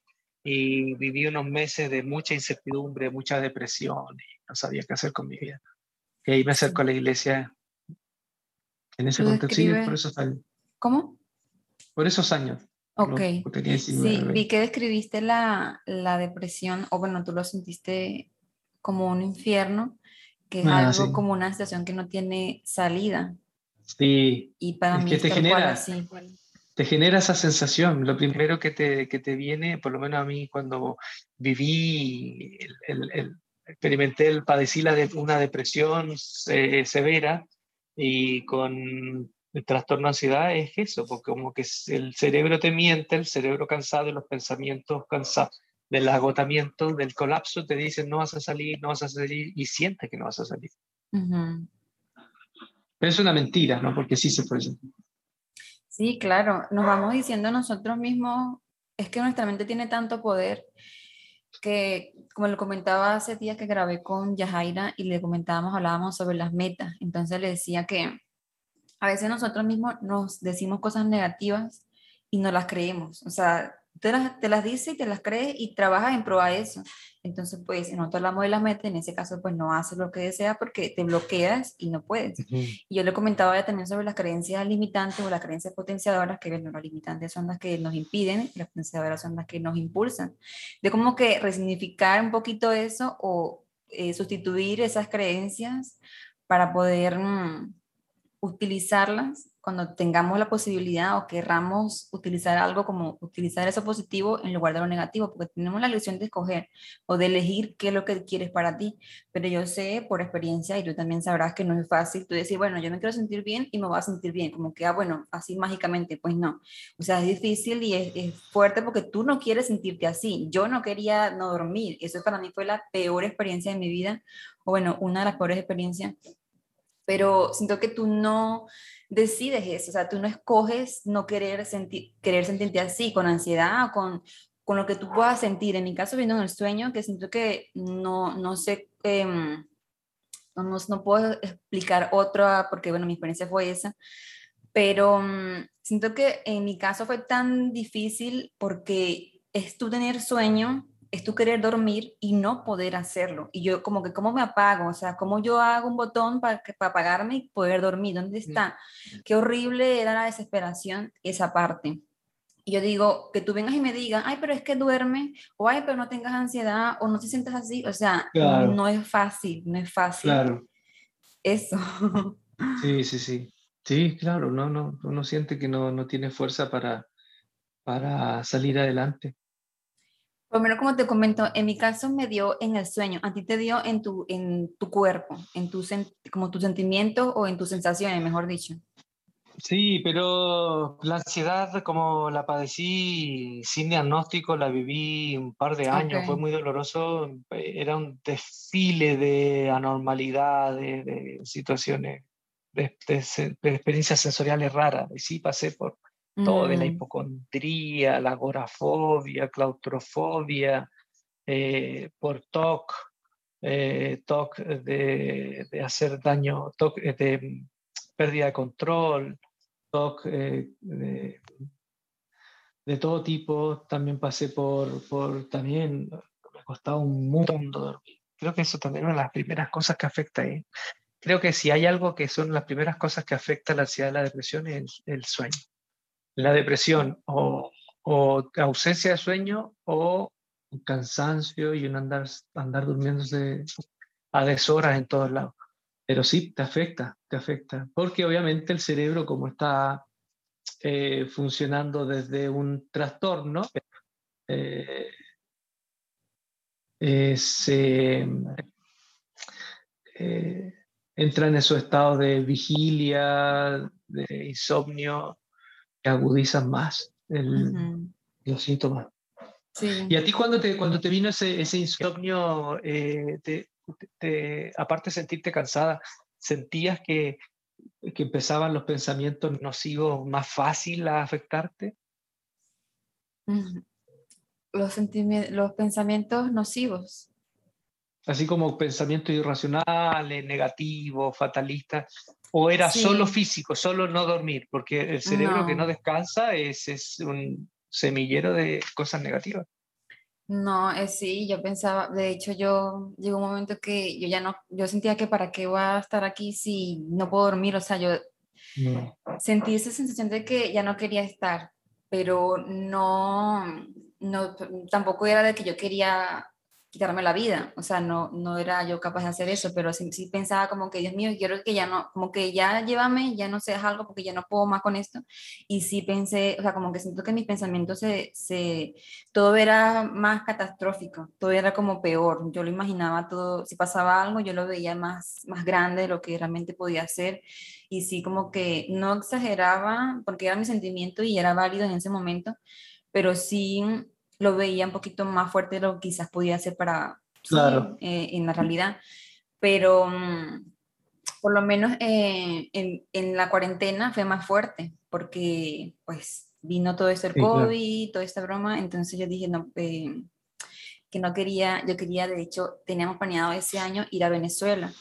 y viví unos meses de mucha incertidumbre, mucha depresión, y no sabía qué hacer con mi vida. Y ahí me acerco a la iglesia en ese contexto, sí, por esos años. ¿Cómo? Por esos años. Ok. Sí, vi que describiste la, la, depresión, o bueno, tú lo sentiste como un infierno, que es ah, algo como una situación que no tiene salida. Sí. Y para mí que te genera, te genera esa sensación. Lo primero que te, que te viene, por lo menos a mí, cuando viví el, el, experimenté, el, padecí la de, una depresión eh, severa y con el trastorno de ansiedad es eso, porque como que el cerebro te miente, el cerebro cansado y los pensamientos cansados del agotamiento, del colapso, te dicen no vas a salir, no vas a salir y sientes que no vas a salir. Pero es una mentira, ¿no? Porque sí se puede. Sí, claro, nos vamos diciendo nosotros mismos, es que nuestra mente tiene tanto poder que, como lo comentaba hace días que grabé con Yajaira y le comentábamos, hablábamos sobre las metas. Entonces le decía que a veces nosotros mismos nos decimos cosas negativas y no las creemos. O sea, te las, te las dices y te las crees y trabajas en pro a eso. Entonces, pues, si nosotros hablamos de la meta, en ese caso, pues no haces lo que deseas porque te bloqueas y no puedes. Y yo le comentaba ya también sobre las creencias limitantes o las creencias potenciadoras, que bueno, las limitantes son las que nos impiden, las potenciadoras son las que nos impulsan. De como que resignificar un poquito eso o eh, sustituir esas creencias para poder mm, utilizarlas cuando tengamos la posibilidad o querramos utilizar algo como utilizar eso positivo en lugar de lo negativo, porque tenemos la elección de escoger o de elegir qué es lo que quieres para ti. Pero yo sé por experiencia, y tú también sabrás que no es fácil, tú decir, bueno, yo me quiero sentir bien y me voy a sentir bien, como que, ah, bueno, así mágicamente, pues no. O sea, es difícil y es, es fuerte porque tú no quieres sentirte así. Yo no quería no dormir. Eso para mí fue la peor experiencia de mi vida, o bueno, una de las peores experiencias pero siento que tú no decides eso, o sea, tú no escoges no querer, sentir, querer sentirte así, con ansiedad, con, con lo que tú puedas sentir. En mi caso, viendo en el sueño, que siento que no, no sé, em, no, no, puedo explicar otra, porque bueno, mi experiencia fue esa, pero mm, siento que en mi caso fue tan difícil porque es tú tener sueño es tú querer dormir y no poder hacerlo. Y yo como que, ¿cómo me apago? O sea, ¿cómo yo hago un botón para, para apagarme y poder dormir? ¿Dónde está? Qué horrible era la desesperación esa parte. Y yo digo, que tú vengas y me digas, ay, pero es que duerme, o ay, pero no tengas ansiedad, o no te sientas así. O sea, no es fácil, no es fácil. Claro. Eso. Sí, sí, sí. Sí, claro, no, no, uno siente que no, no tiene fuerza para, para salir adelante. Por menos como te comento, en mi caso me dio en el sueño, a ti te dio en tu, en tu cuerpo, en tu, como tus sentimientos o en tus sensaciones, mejor dicho. Sí, pero la ansiedad como la padecí sin diagnóstico, la viví un par de años, fue muy doloroso, era un desfile de anormalidad, de, situaciones, de, de, experiencias sensoriales raras, y sí pasé por, todo de la mm. hipocondría, la agorafobia, claustrofobia, eh, por TOC, eh, TOC de, de, hacer daño, TOC eh, de pérdida de control, TOC de, de, todo tipo. También pasé por, por también, me ha costado un mundo dormir. Creo que eso también es una de las primeras cosas que afecta. ¿eh? Creo que si hay algo que son las primeras cosas que afecta la ansiedad y la depresión es el sueño la depresión o, ausencia de sueño o un cansancio y un andar, andar durmiéndose a deshoras en todos lados. Pero sí, te afecta, te afecta, porque obviamente el cerebro como está eh, funcionando desde un trastorno, eh, eh, se entra en esos estados de vigilia, de insomnio, agudizan más los síntomas. Y a ti cuando te, cuando te vino ese, ese insomnio, eh, te, aparte de sentirte cansada, ¿sentías que, que empezaban los pensamientos nocivos más fácil a afectarte? Los, los pensamientos nocivos. Así como pensamientos irracionales, negativos, fatalistas. ¿O era solo físico, solo no dormir? Porque el cerebro que no descansa es, es un semillero de cosas negativas. No, es sí, yo pensaba, de hecho yo llegó un momento que yo ya no, yo sentía que para qué voy a estar aquí si no puedo dormir, o sea, yo sentí esa sensación de que ya no quería estar, pero no, no, tampoco era de que yo quería quitarme la vida, o sea, no, no era yo capaz de hacer eso, pero sí, sí, pensaba como que, Dios mío, quiero que ya no, como que ya llévame, ya no seas algo porque ya no puedo más con esto, y sí pensé, o sea, como que siento que mis pensamientos se, se, todo era más catastrófico, todo era como peor, yo lo imaginaba todo, si pasaba algo, yo lo veía más, más grande de lo que realmente podía ser, y sí como que no exageraba, porque era mi sentimiento y era válido en ese momento, pero sí lo veía un poquito más fuerte de lo que quizás podía ser para claro. Eh, en la realidad. Pero mm, por lo menos eh, en, en, la cuarentena fue más fuerte porque pues vino todo esto el COVID, toda esta broma, entonces yo dije no, eh, que no quería, yo quería, de hecho, teníamos planeado ese año ir a Venezuela.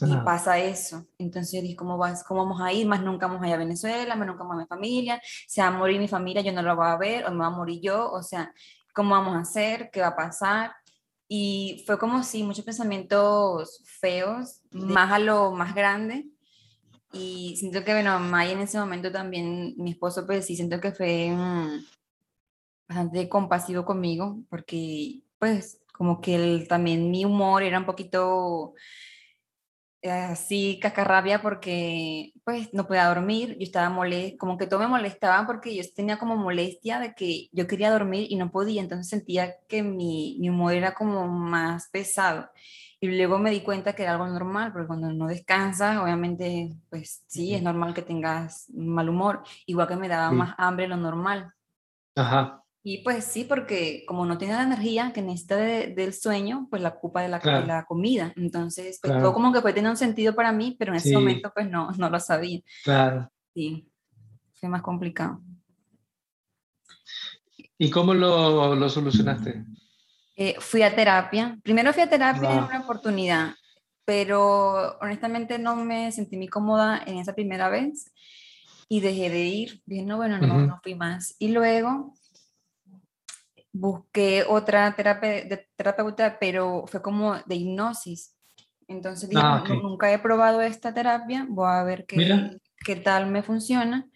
Y pasa eso. Entonces yo dije, ¿cómo, vas, ¿cómo vamos a ir? Más nunca vamos a ir a Venezuela, más nunca vamos a mi familia. Se va a morir mi familia, yo no la voy a ver, o me va a morir yo. O sea, ¿cómo vamos a hacer? ¿Qué va a pasar? Y fue como si muchos pensamientos feos, más a lo más grande. Y siento que, bueno, Maya en ese momento también, mi esposo, pues sí, siento que fue mm, bastante compasivo conmigo, porque, pues, como que él, también mi humor era un poquito así cascarrabia porque pues no podía dormir, yo estaba molesta, como que todo me molestaba porque yo tenía como molestia de que yo quería dormir y no podía, entonces sentía que mi, mi humor era como más pesado. Y luego me di cuenta que era algo normal, porque cuando no descansas, obviamente, pues sí, es normal que tengas mal humor, igual que me daba más hambre lo normal. Ajá. Y pues sí, porque como no tiene la energía que necesita del sueño, pues la culpa de la, la comida. Entonces, pues todo como que puede tener un sentido para mí, pero en ese momento pues no, no lo sabía. Claro. Sí, fue más complicado. ¿Y cómo lo, lo solucionaste? Eh, fui a terapia. Primero fui a terapia en una oportunidad, pero honestamente no me sentí muy cómoda en esa primera vez y dejé de ir. Dije, no, bueno, no, no fui más. Y luego busqué otra terapeuta, pero fue como de hipnosis. Entonces dije, ah, nunca he probado esta terapia, voy a ver qué, qué tal me funciona.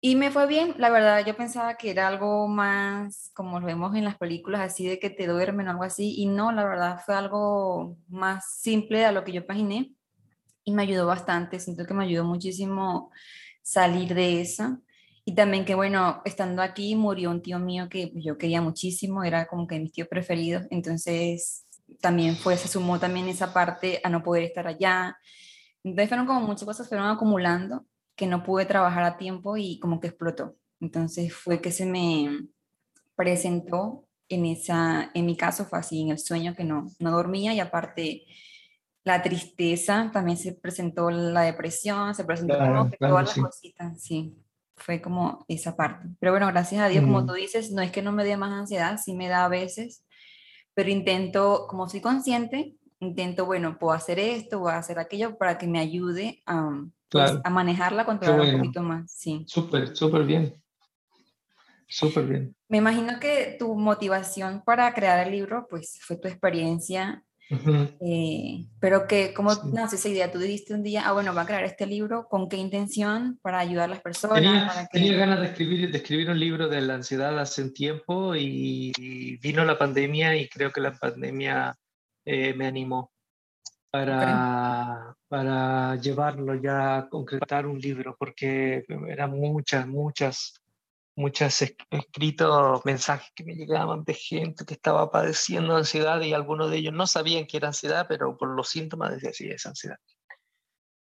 Y me fue bien, la verdad, yo pensaba que era algo más como lo vemos en las películas, así de que te duermen o algo así, y no, la verdad fue algo más simple a lo que yo imaginé y me ayudó bastante, siento que me ayudó muchísimo salir de esa. Y también que, bueno, estando aquí murió un tío mío que yo quería muchísimo, era como que mis tíos preferidos, entonces también fue, se sumó también esa parte a no poder estar allá. Entonces fueron como muchas cosas, fueron acumulando que no pude trabajar a tiempo y como que explotó. Entonces fue que se me presentó en esa, en mi caso fue así, en el sueño que no, no dormía y aparte la tristeza, también se presentó la depresión, se presentó como que todas las cositas, sí fue como esa parte. Pero bueno, gracias a Dios, como tú dices, no es que no me dé más ansiedad, sí me da a veces, pero intento, como soy consciente, intento, bueno, puedo hacer esto, a hacer aquello para que me ayude a, pues, a manejarla, controlar un poquito más. Sí. Súper, súper bien. Súper bien. Me imagino que tu motivación para crear el libro, pues fue tu experiencia eh, pero que, ¿cómo nace esa idea? Tú dijiste un día, ah, bueno, va a crear este libro, ¿con qué intención? Para ayudar a las personas. Tenía, tenía ganas de escribir, de escribir un libro de la ansiedad hace un tiempo y vino la pandemia y creo que la pandemia eh, me animó para, para llevarlo ya a concretar un libro, porque eran muchas, muchas muchos escritos, mensajes que me llegaban de gente que estaba padeciendo ansiedad y algunos de ellos no sabían que era ansiedad, pero por los síntomas decía, sí, es ansiedad.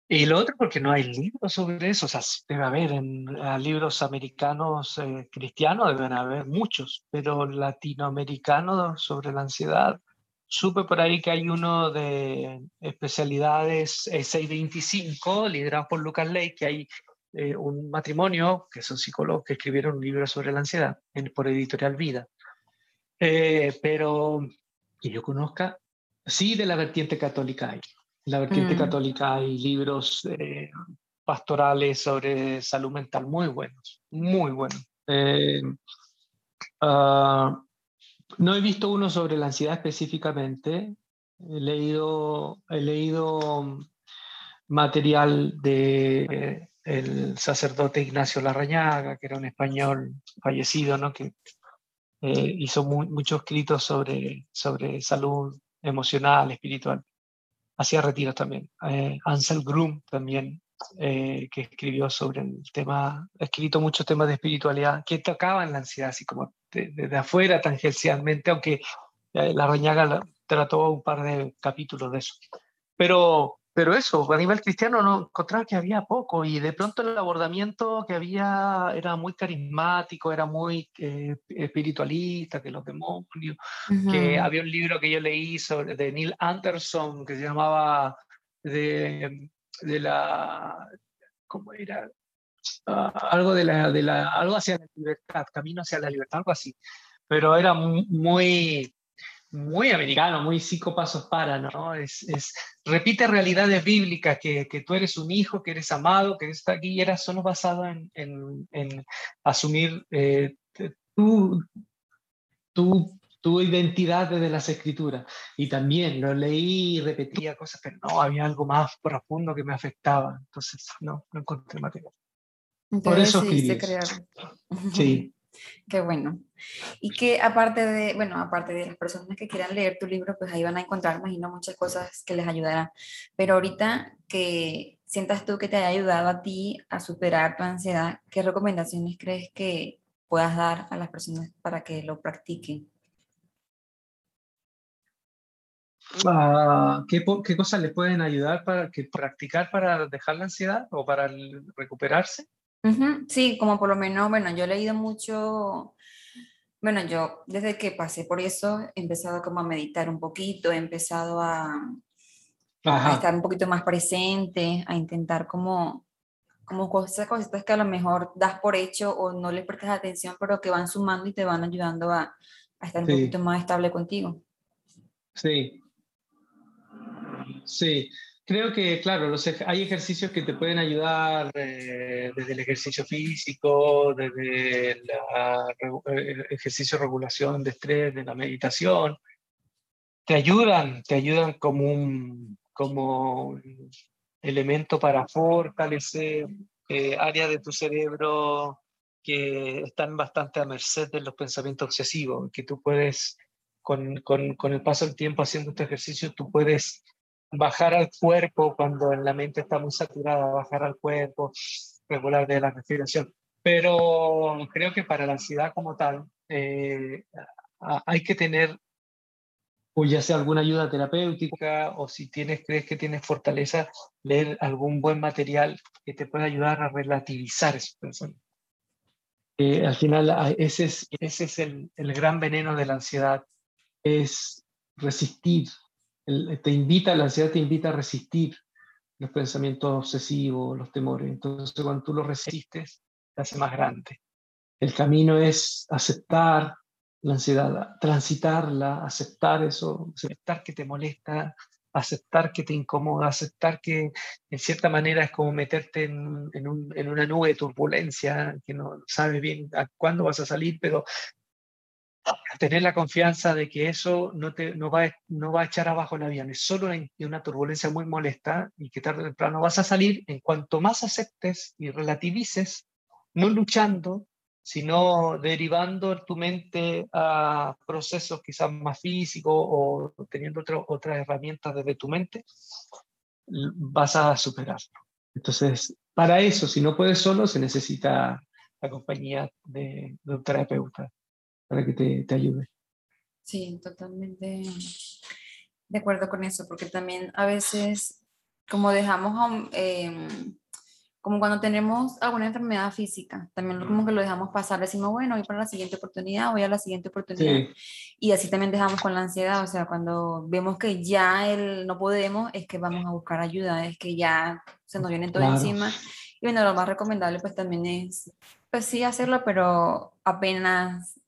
Y lo otro porque no hay libros sobre eso, o sea, debe haber en libros americanos eh, cristianos, deben haber muchos, pero latinoamericanos sobre la ansiedad. Supe por ahí que hay uno de especialidades 625, liderado por Lucas Ley, que hay eh, un matrimonio, que son psicólogos, que escribieron un libro sobre la ansiedad en, por editorial Vida. Eh, pero que yo conozca, sí de la vertiente católica hay. En la vertiente mm. católica hay libros eh, pastorales sobre salud mental muy buenos, muy buenos. Ah, no he visto uno sobre la ansiedad específicamente. He leído, he leído material de el sacerdote Ignacio Larrañaga, que era un español fallecido, ¿no? que eh, hizo muchos escritos sobre, sobre salud emocional, espiritual. Hacía retiros también. Eh, Ansel Grum también, eh, que escribió sobre el tema, ha escrito muchos temas de espiritualidad que tocaban la ansiedad, así como desde afuera, tangencialmente, aunque Larrañaga trató un par de capítulos de eso. Pero pero eso, a nivel cristiano no encontraba que había poco y de pronto el abordamiento que había era muy carismático, era muy eh, espiritualista, que los demonios, que había un libro que yo leí sobre, de Neil Anderson que se llamaba de, de la, ¿cómo era? Ah, algo de la, de la, algo hacia la libertad, camino hacia la libertad, algo así. Pero era muy, muy americano, muy cinco pasos para, ¿no? Es, es repite realidades bíblicas, que, que, tú eres un hijo, que eres amado, que está aquí, y era solo basado en, en, en asumir eh, tu, tu, tu, identidad desde las escrituras. Y también lo leí y repetía cosas, pero no, había algo más profundo que me afectaba. Entonces, no, no encontré material. Por eso escribí. Sí. Qué bueno. Y que aparte de, bueno, aparte de las personas que quieran leer tu libro, pues ahí van a encontrar, imagino, muchas cosas que les ayudarán. Pero ahorita que sientas tú que te haya ayudado a ti a superar tu ansiedad, ¿qué recomendaciones crees que puedas dar a las personas para que lo practiquen? Ah, ¿qué, ¿Qué cosas le pueden ayudar para que practicar para dejar la ansiedad o para recuperarse? Sí, como por lo menos, bueno, yo he leído mucho, bueno, yo desde que pasé por eso he empezado como a meditar un poquito, he empezado a, a estar un poquito más presente, a intentar como, como cosas, cositas que a lo mejor das por hecho o no le prestas atención, pero que van sumando y te van ayudando a, a estar un poquito más estable contigo. Sí, Sí, creo que, claro, los, hay ejercicios que te pueden ayudar eh, desde el ejercicio físico, desde el eh, ejercicio de regulación de estrés, de la meditación. Te ayudan, te ayudan como un, como elemento para fortalecer eh, áreas de tu cerebro que están bastante a merced de los pensamientos obsesivos, que tú puedes, con, con, con el paso del tiempo haciendo este ejercicio, tú puedes bajar al cuerpo cuando la mente está muy saturada, bajar al cuerpo, regular de la respiración. Pero creo que para la ansiedad como tal, eh, hay que tener, o ya sea alguna ayuda terapéutica, o si tienes, crees que tienes fortaleza, leer algún buen material que te pueda ayudar a relativizar esos pensamientos. Eh, al final, ese es, ese es el gran veneno de la ansiedad, es resistir te invita, la ansiedad te invita a resistir los pensamientos obsesivos, los temores. Entonces, cuando tú los resistes, te hace más grande. El camino es aceptar la ansiedad, transitarla, aceptar eso, aceptar que te molesta, aceptar que te incomoda, aceptar que en cierta manera es como meterte en, en una nube de turbulencia, que no sabes bien a cuándo vas a salir, pero tener la confianza de que eso no, te, no, va, no va a echar abajo el avión, es solo una, turbulencia muy molesta y que tarde o temprano vas a salir. En cuanto más aceptes y relativices, no luchando, sino derivando tu mente a procesos quizás más físicos o teniendo otras herramientas desde tu mente, vas a superarlo. Entonces, para eso, si no puedes solo, se necesita la compañía de, de un terapeuta para que te, te ayude. Sí, totalmente de acuerdo con eso, porque también a veces, como dejamos, eh, como cuando tenemos alguna enfermedad física, también como que lo dejamos pasar, decimos, bueno, voy para la siguiente oportunidad, voy a la siguiente oportunidad. Y así también dejamos con la ansiedad, o sea, cuando vemos que ya el, no podemos, es que vamos a buscar ayuda, es que ya se nos viene todo encima. Y bueno, lo más recomendable pues también es, pues sí, hacerlo, pero apenas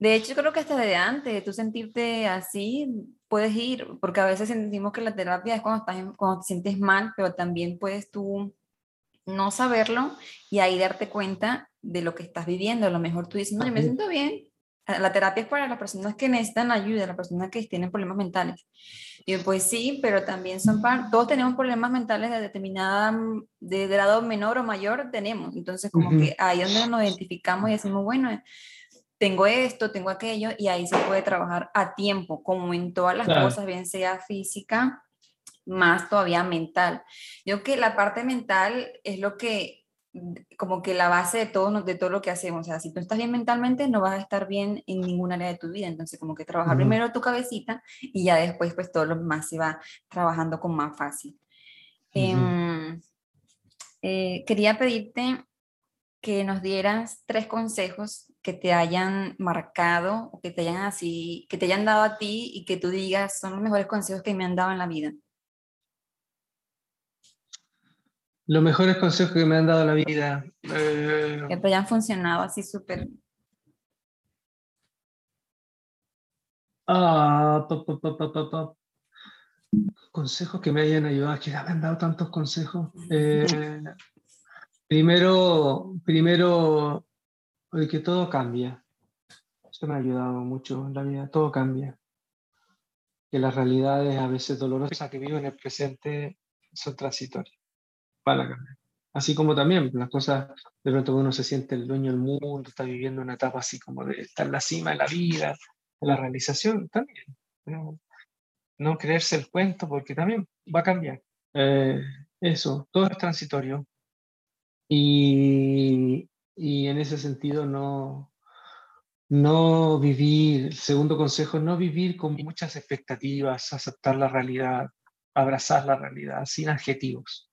de hecho, creo que hasta de antes, de tú sentirte así, puedes ir, porque a veces sentimos que la terapia es cuando, estás, cuando te sientes mal, pero también puedes tú no saberlo y ahí darte cuenta de lo que estás viviendo. A lo mejor tú dices, no, yo me siento bien. La terapia es para las personas que necesitan ayuda, las personas que tienen problemas mentales. Y pues sí, pero también son para, todos tenemos problemas mentales de determinada, de grado menor o mayor, tenemos. Entonces, como que ahí es donde nos identificamos y decimos, bueno, tengo esto, tengo aquello, y ahí se puede trabajar a tiempo, como en todas las cosas, bien sea física, más todavía mental. Yo que la parte mental es lo que, como que la base de todo, de todo lo que hacemos. O sea, si tú estás bien mentalmente, no vas a estar bien en ningún área de tu vida. Entonces, como que trabajar primero tu cabecita y ya después, pues todo lo más se va trabajando con más fácil. Em, eh, quería pedirte que nos dieras tres consejos que te hayan marcado o que te hayan así, que te hayan dado a ti y que tú digas son los mejores consejos que me han dado en la vida. Los mejores consejos que me han dado en la vida. Eh, que te hayan funcionado así súper. Ah, consejos que me hayan ayudado. Que me han dado tantos consejos. Eh, Primero, primero, que todo cambia. Eso me ha ayudado mucho en la vida, todo cambia. Que las realidades a veces dolorosas que vivo en el presente son transitorias. Van a cambiar. Así como también las cosas, de pronto uno se siente el dueño del mundo, está viviendo una etapa así como de estar en la cima de la vida, de la realización, también. No, no creerse el cuento porque también va a cambiar. Eh, eso, todo es transitorio. Y, y en ese sentido no, no vivir, el segundo consejo, no vivir con muchas expectativas, aceptar la realidad, abrazar la realidad sin adjetivos.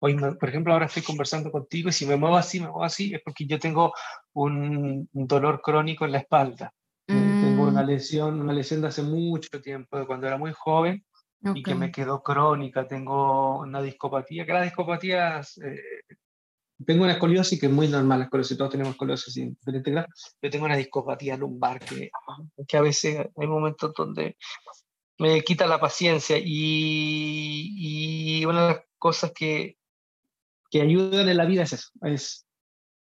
Hoy, por ejemplo, ahora estoy conversando contigo y si me muevo así, me muevo así, es porque yo tengo un, dolor crónico en la espalda. Tengo una mm. lesión, una lesión de hace mucho tiempo, de cuando era muy joven, y que me quedó crónica. Tengo una discopatía, que las discopatías, eh, tengo una escoliosis que es muy normal, la escoliosis, todos tenemos escoliosis diferente grado. Yo tengo una discopatía lumbar que, que a veces hay momentos donde me quita la paciencia y, y una de las cosas que, que ayudan en la vida es eso, es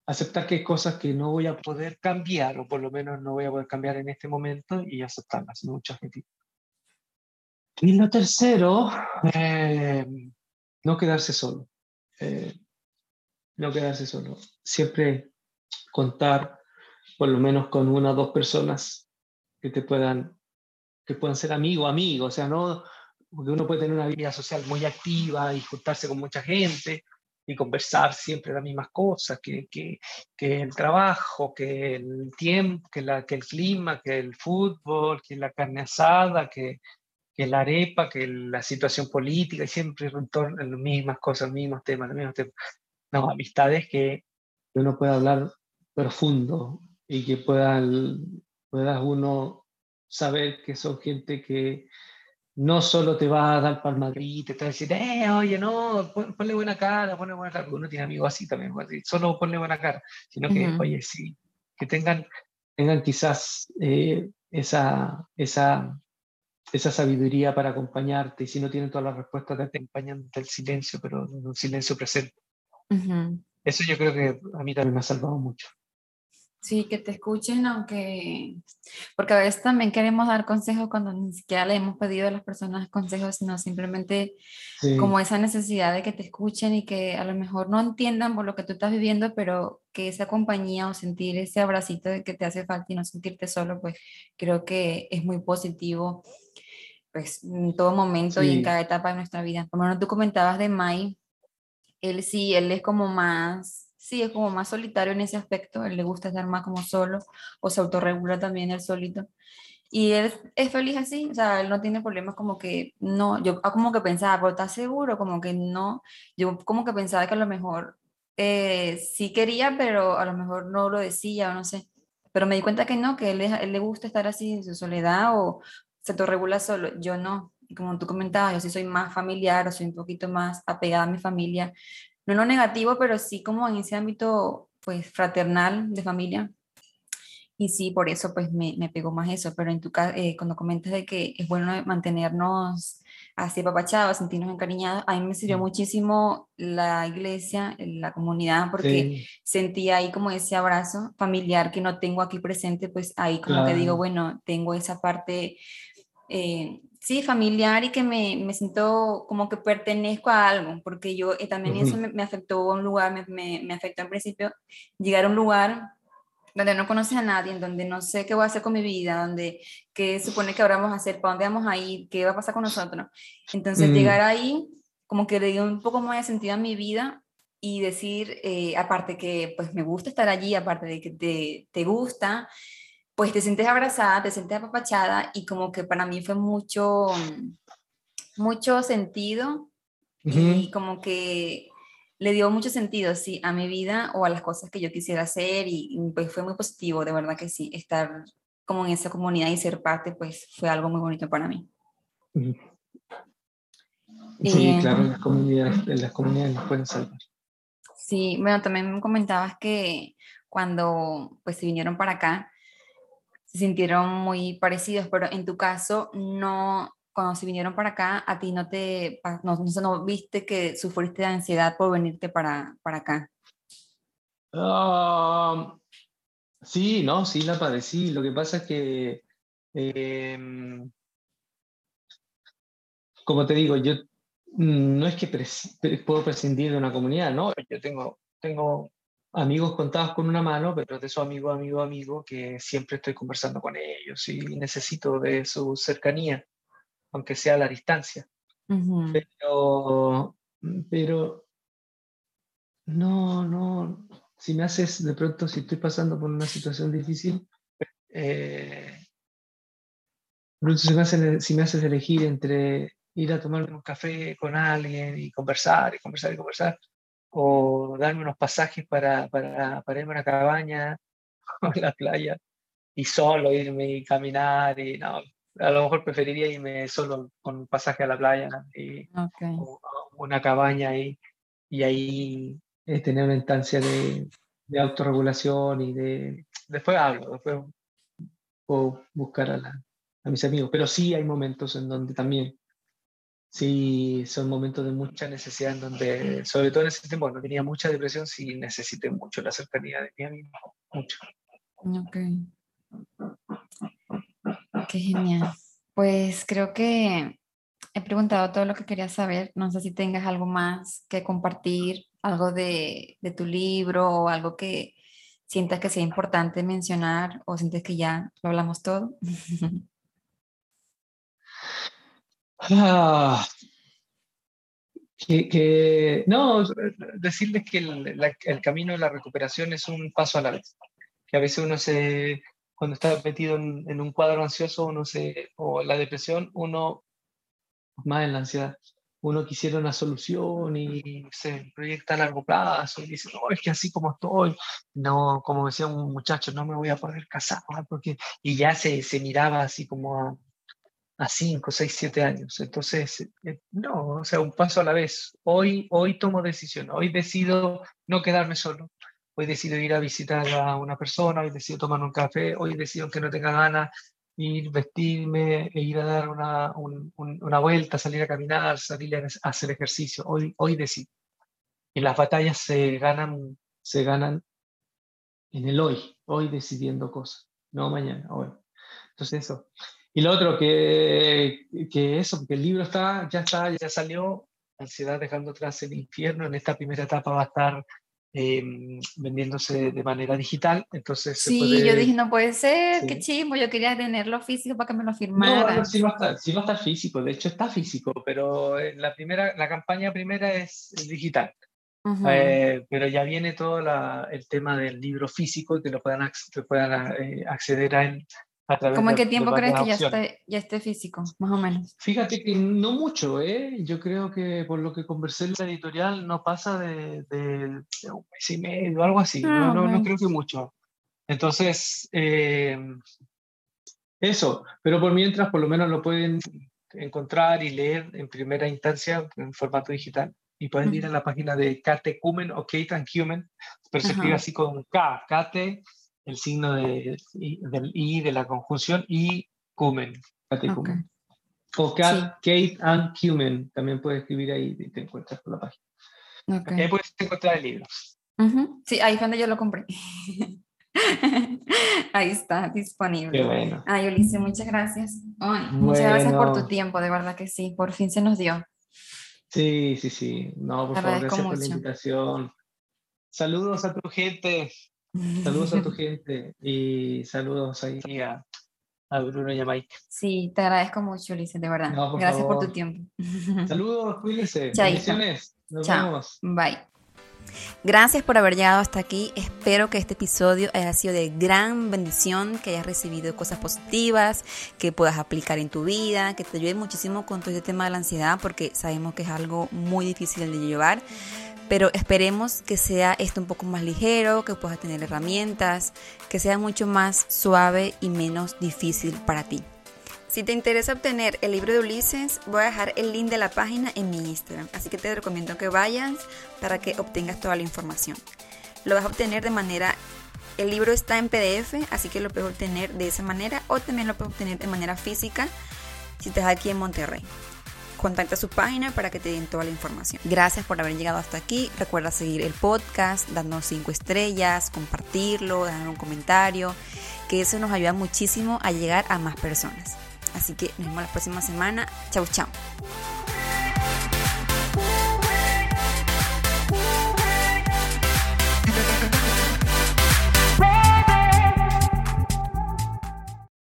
aceptar que hay cosas que no voy a poder cambiar, o por lo menos no voy a poder cambiar en este momento y aceptarlas, mucha gente. Y lo tercero, eh, no quedarse solo. Eh, no quedarse solo. Siempre contar por lo menos con una o dos personas que te puedan, que puedan ser amigo, amigo, o sea, no, porque uno puede tener una vida social muy activa y juntarse con mucha gente, y conversar siempre las mismas cosas, que, que, que, el trabajo, que el tiempo, que, la, que el clima, que el fútbol, que la carne asada, que, que la arepa, que la situación política, y siempre en torno a las mismas cosas, los mismos temas, los mismos temas. No, amistades que uno pueda hablar profundo y que pueda, pueda uno saber que son gente que, no solo te va a dar palmadita, te va a decir, eh, oye, no, ponle buena cara, ponle buena cara, porque uno tiene amigos así también, solo ponle buena cara, sino que, oye, sí, que tengan, tengan quizás eh, esa, esa, esa sabiduría para acompañarte, y si no tienen todas las respuestas, te acompañan del silencio, pero un silencio presente. Eso yo creo que a mí también me ha salvado mucho. Sí, que te escuchen, aunque, porque a veces también queremos dar consejos cuando ni siquiera le hemos pedido a las personas consejos, sino simplemente como esa necesidad de que te escuchen y que a lo mejor no entiendan por lo que tú estás viviendo, pero que esa compañía o sentir ese abracito de que te hace falta y no sentirte solo, pues creo que es muy positivo, pues en todo momento y en cada etapa de nuestra vida. Como tú comentabas de Mai, él sí, él es como más sí es como más solitario en ese aspecto, él le gusta estar más como solo o se autorregula también él solito. Y él es feliz así, o sea, él no tiene problemas como que no, yo ah, como que pensaba, pero ¿estás seguro? Como que no, yo como que pensaba que a lo mejor eh, sí quería, pero a lo mejor no lo decía o no sé. Pero me di cuenta que no, que él, él le gusta estar así en su soledad o se autorregula solo. Yo no, como tú comentabas, yo sí soy más familiar o soy un poquito más apegada a mi familia no en lo negativo, pero sí como en ese ámbito pues fraternal de familia. Y sí, por eso pues me, me pegó más eso, pero en tu caso, eh, cuando comentas de que es bueno mantenernos así apapachados, sentirnos encariñados, a mí me sirvió mm. muchísimo la iglesia, la comunidad, porque sentía ahí como ese abrazo familiar que no tengo aquí presente, pues ahí como que digo, bueno, tengo esa parte eh, sí, familiar y que me, me, siento como que pertenezco a algo, porque yo eh, también eso me, afectó a un lugar, me, me, afectó en principio llegar a un lugar donde no conoces a nadie, en donde no sé qué voy a hacer con mi vida, donde qué supone que ahora vamos a hacer, para dónde vamos a ir, qué va a pasar con nosotros. Entonces mm. llegar ahí, como que le dio un poco más de sentido a mi vida y decir, eh, aparte que pues me gusta estar allí, aparte de que te, te gusta, pues te sientes abrazada, te sientes apapachada y como que para mí fue mucho, mucho sentido y como que le dio mucho sentido, sí, a mi vida o a las cosas que yo quisiera hacer y, pues fue muy positivo, de verdad que sí, estar como en esa comunidad y ser parte, pues fue algo muy bonito para mí. Sí, eh, claro, las comunidades, las comunidades nos pueden salvar. Sí, bueno, también comentabas que cuando pues se vinieron para acá, se sintieron muy parecidos, pero en tu caso, no, cuando se vinieron para acá, a ti no te, no, no, viste que sufriste de ansiedad por venirte para, para acá. Ah, sí, no, sí la padecí. Lo que pasa es que, em, como te digo, yo no es que puedo prescindir de una comunidad, no, yo tengo, tengo amigos contados con una mano, pero de esos amigos, amigos, amigos que siempre estoy conversando con ellos y necesito de su cercanía, aunque sea a la distancia. Pero, pero no, no, si me haces de pronto, si estoy pasando por una situación difícil, eh, si, me haces, si me haces elegir entre ir a tomarme un café con alguien y conversar y conversar y conversar, o darme unos pasajes para, para, para irme a una cabaña o a la playa y solo irme y caminar y no, a lo mejor preferiría irme solo con un pasaje a la playa y una cabaña y, y ahí eh, tener una instancia de, de, autorregulación y de después hablo, después puedo buscar a, a mis amigos, pero sí hay momentos en donde también sí son momentos de mucha necesidad en donde, sobre todo en ese tiempo cuando tenía mucha depresión, sí necesité mucho la cercanía de mi amigo, mucho. Ok. Qué genial. Pues creo que he preguntado todo lo que quería saber. No sé si tengas algo más que compartir, algo de, de tu libro o algo que sientas que sea importante mencionar o sientes que ya lo hablamos todo. Ah, que, no, decirles que el, camino de la recuperación es un paso a la vez. Que a veces uno se, cuando está metido en, un cuadro ansioso, uno se, o la depresión, uno, más en la ansiedad, uno quisiera una solución y se proyecta a largo plazo y dice, no, es que así como estoy, no, como decía un muchacho, no me voy a poder casar, porque, y ya se, se miraba así como a a 5, 6, 7 años. Entonces, eh, no, o sea, un paso a la vez. Hoy, hoy tomo decisión, hoy decido no quedarme solo, hoy decido ir a visitar a una persona, hoy decido tomar un café, hoy decido que no tenga ganas, ir, vestirme, e ir a dar una, una vuelta, salir a caminar, salir a hacer ejercicio. Hoy, hoy decido. Y las batallas se ganan, se ganan en el hoy, hoy decidiendo cosas, no mañana, hoy. Entonces eso. Y lo otro, que, que eso, que el libro está, ya está, ya salió, Ansiedad dejando atrás el infierno, en esta primera etapa va a estar em, vendiéndose de manera digital, entonces Sí, yo dije, no puede ser, qué chimo, yo quería tenerlo físico para que me lo firmara. No, sí va, a estar, sí va a estar físico, de hecho está físico, pero eh, la, primera, la campaña primera es digital. Eh, pero ya viene todo la, el tema del libro físico que lo puedan, que puedan eh, acceder a él ¿Cómo en qué tiempo crees que ya esté, ya esté físico, más o menos? Fíjate que no mucho, ¿eh? Yo creo que por lo que conversé en la editorial no pasa de, de, un mes y medio, algo así. no, no, no, creo que mucho. Entonces, eh, eso. Pero por mientras, por lo menos lo pueden encontrar y leer en primera instancia en formato digital. Y pueden ir a la página de Kate Cumen o Kate and Cumen, pero se escribe así con K, Kate el signo de, del I de la conjunción y cumen. O Kate and Cumen, también puedes escribir ahí y te encuentras por la página. Ahí puedes encontrar el libro. Sí, ahí fue donde yo lo compré. ahí está, disponible. Qué bueno. Ay, Ulises, muchas gracias. Muchas gracias por tu tiempo, de verdad que sí, por fin se nos dio. Sí, sí, sí. No, por favor, gracias por la invitación. Saludos a tu gente. Saludos a tu gente y saludos ahí a, a Bruno y a Mike. Sí, te agradezco mucho, Ulises, de verdad. Gracias por tu tiempo. Saludos, cuídense. Bendiciones. Nos vemos. Bye. Gracias por haber llegado hasta aquí. Espero que este episodio haya sido de gran bendición, que hayas recibido cosas positivas, que puedas aplicar en tu vida, que te ayude muchísimo con todo este tema de la ansiedad, porque sabemos que es algo muy difícil de llevar pero esperemos que sea esto un poco más ligero, que puedas tener herramientas, que sea mucho más suave y menos difícil para ti. Si te interesa obtener el libro de Ulises, voy a dejar el link de la página en mi Instagram, así que te recomiendo que vayas para que obtengas toda la información. Lo vas a obtener de manera, el libro está en PDF, así que lo puedes obtener de esa manera o también lo puedes obtener de manera física si estás aquí en Monterrey contacta su página para que te den toda la información. Gracias por haber llegado hasta aquí. Recuerda seguir el podcast, darnos 5 estrellas, compartirlo, dar un comentario, que eso nos ayuda muchísimo a llegar a más personas. Así que nos vemos la próxima semana. Chau, chau.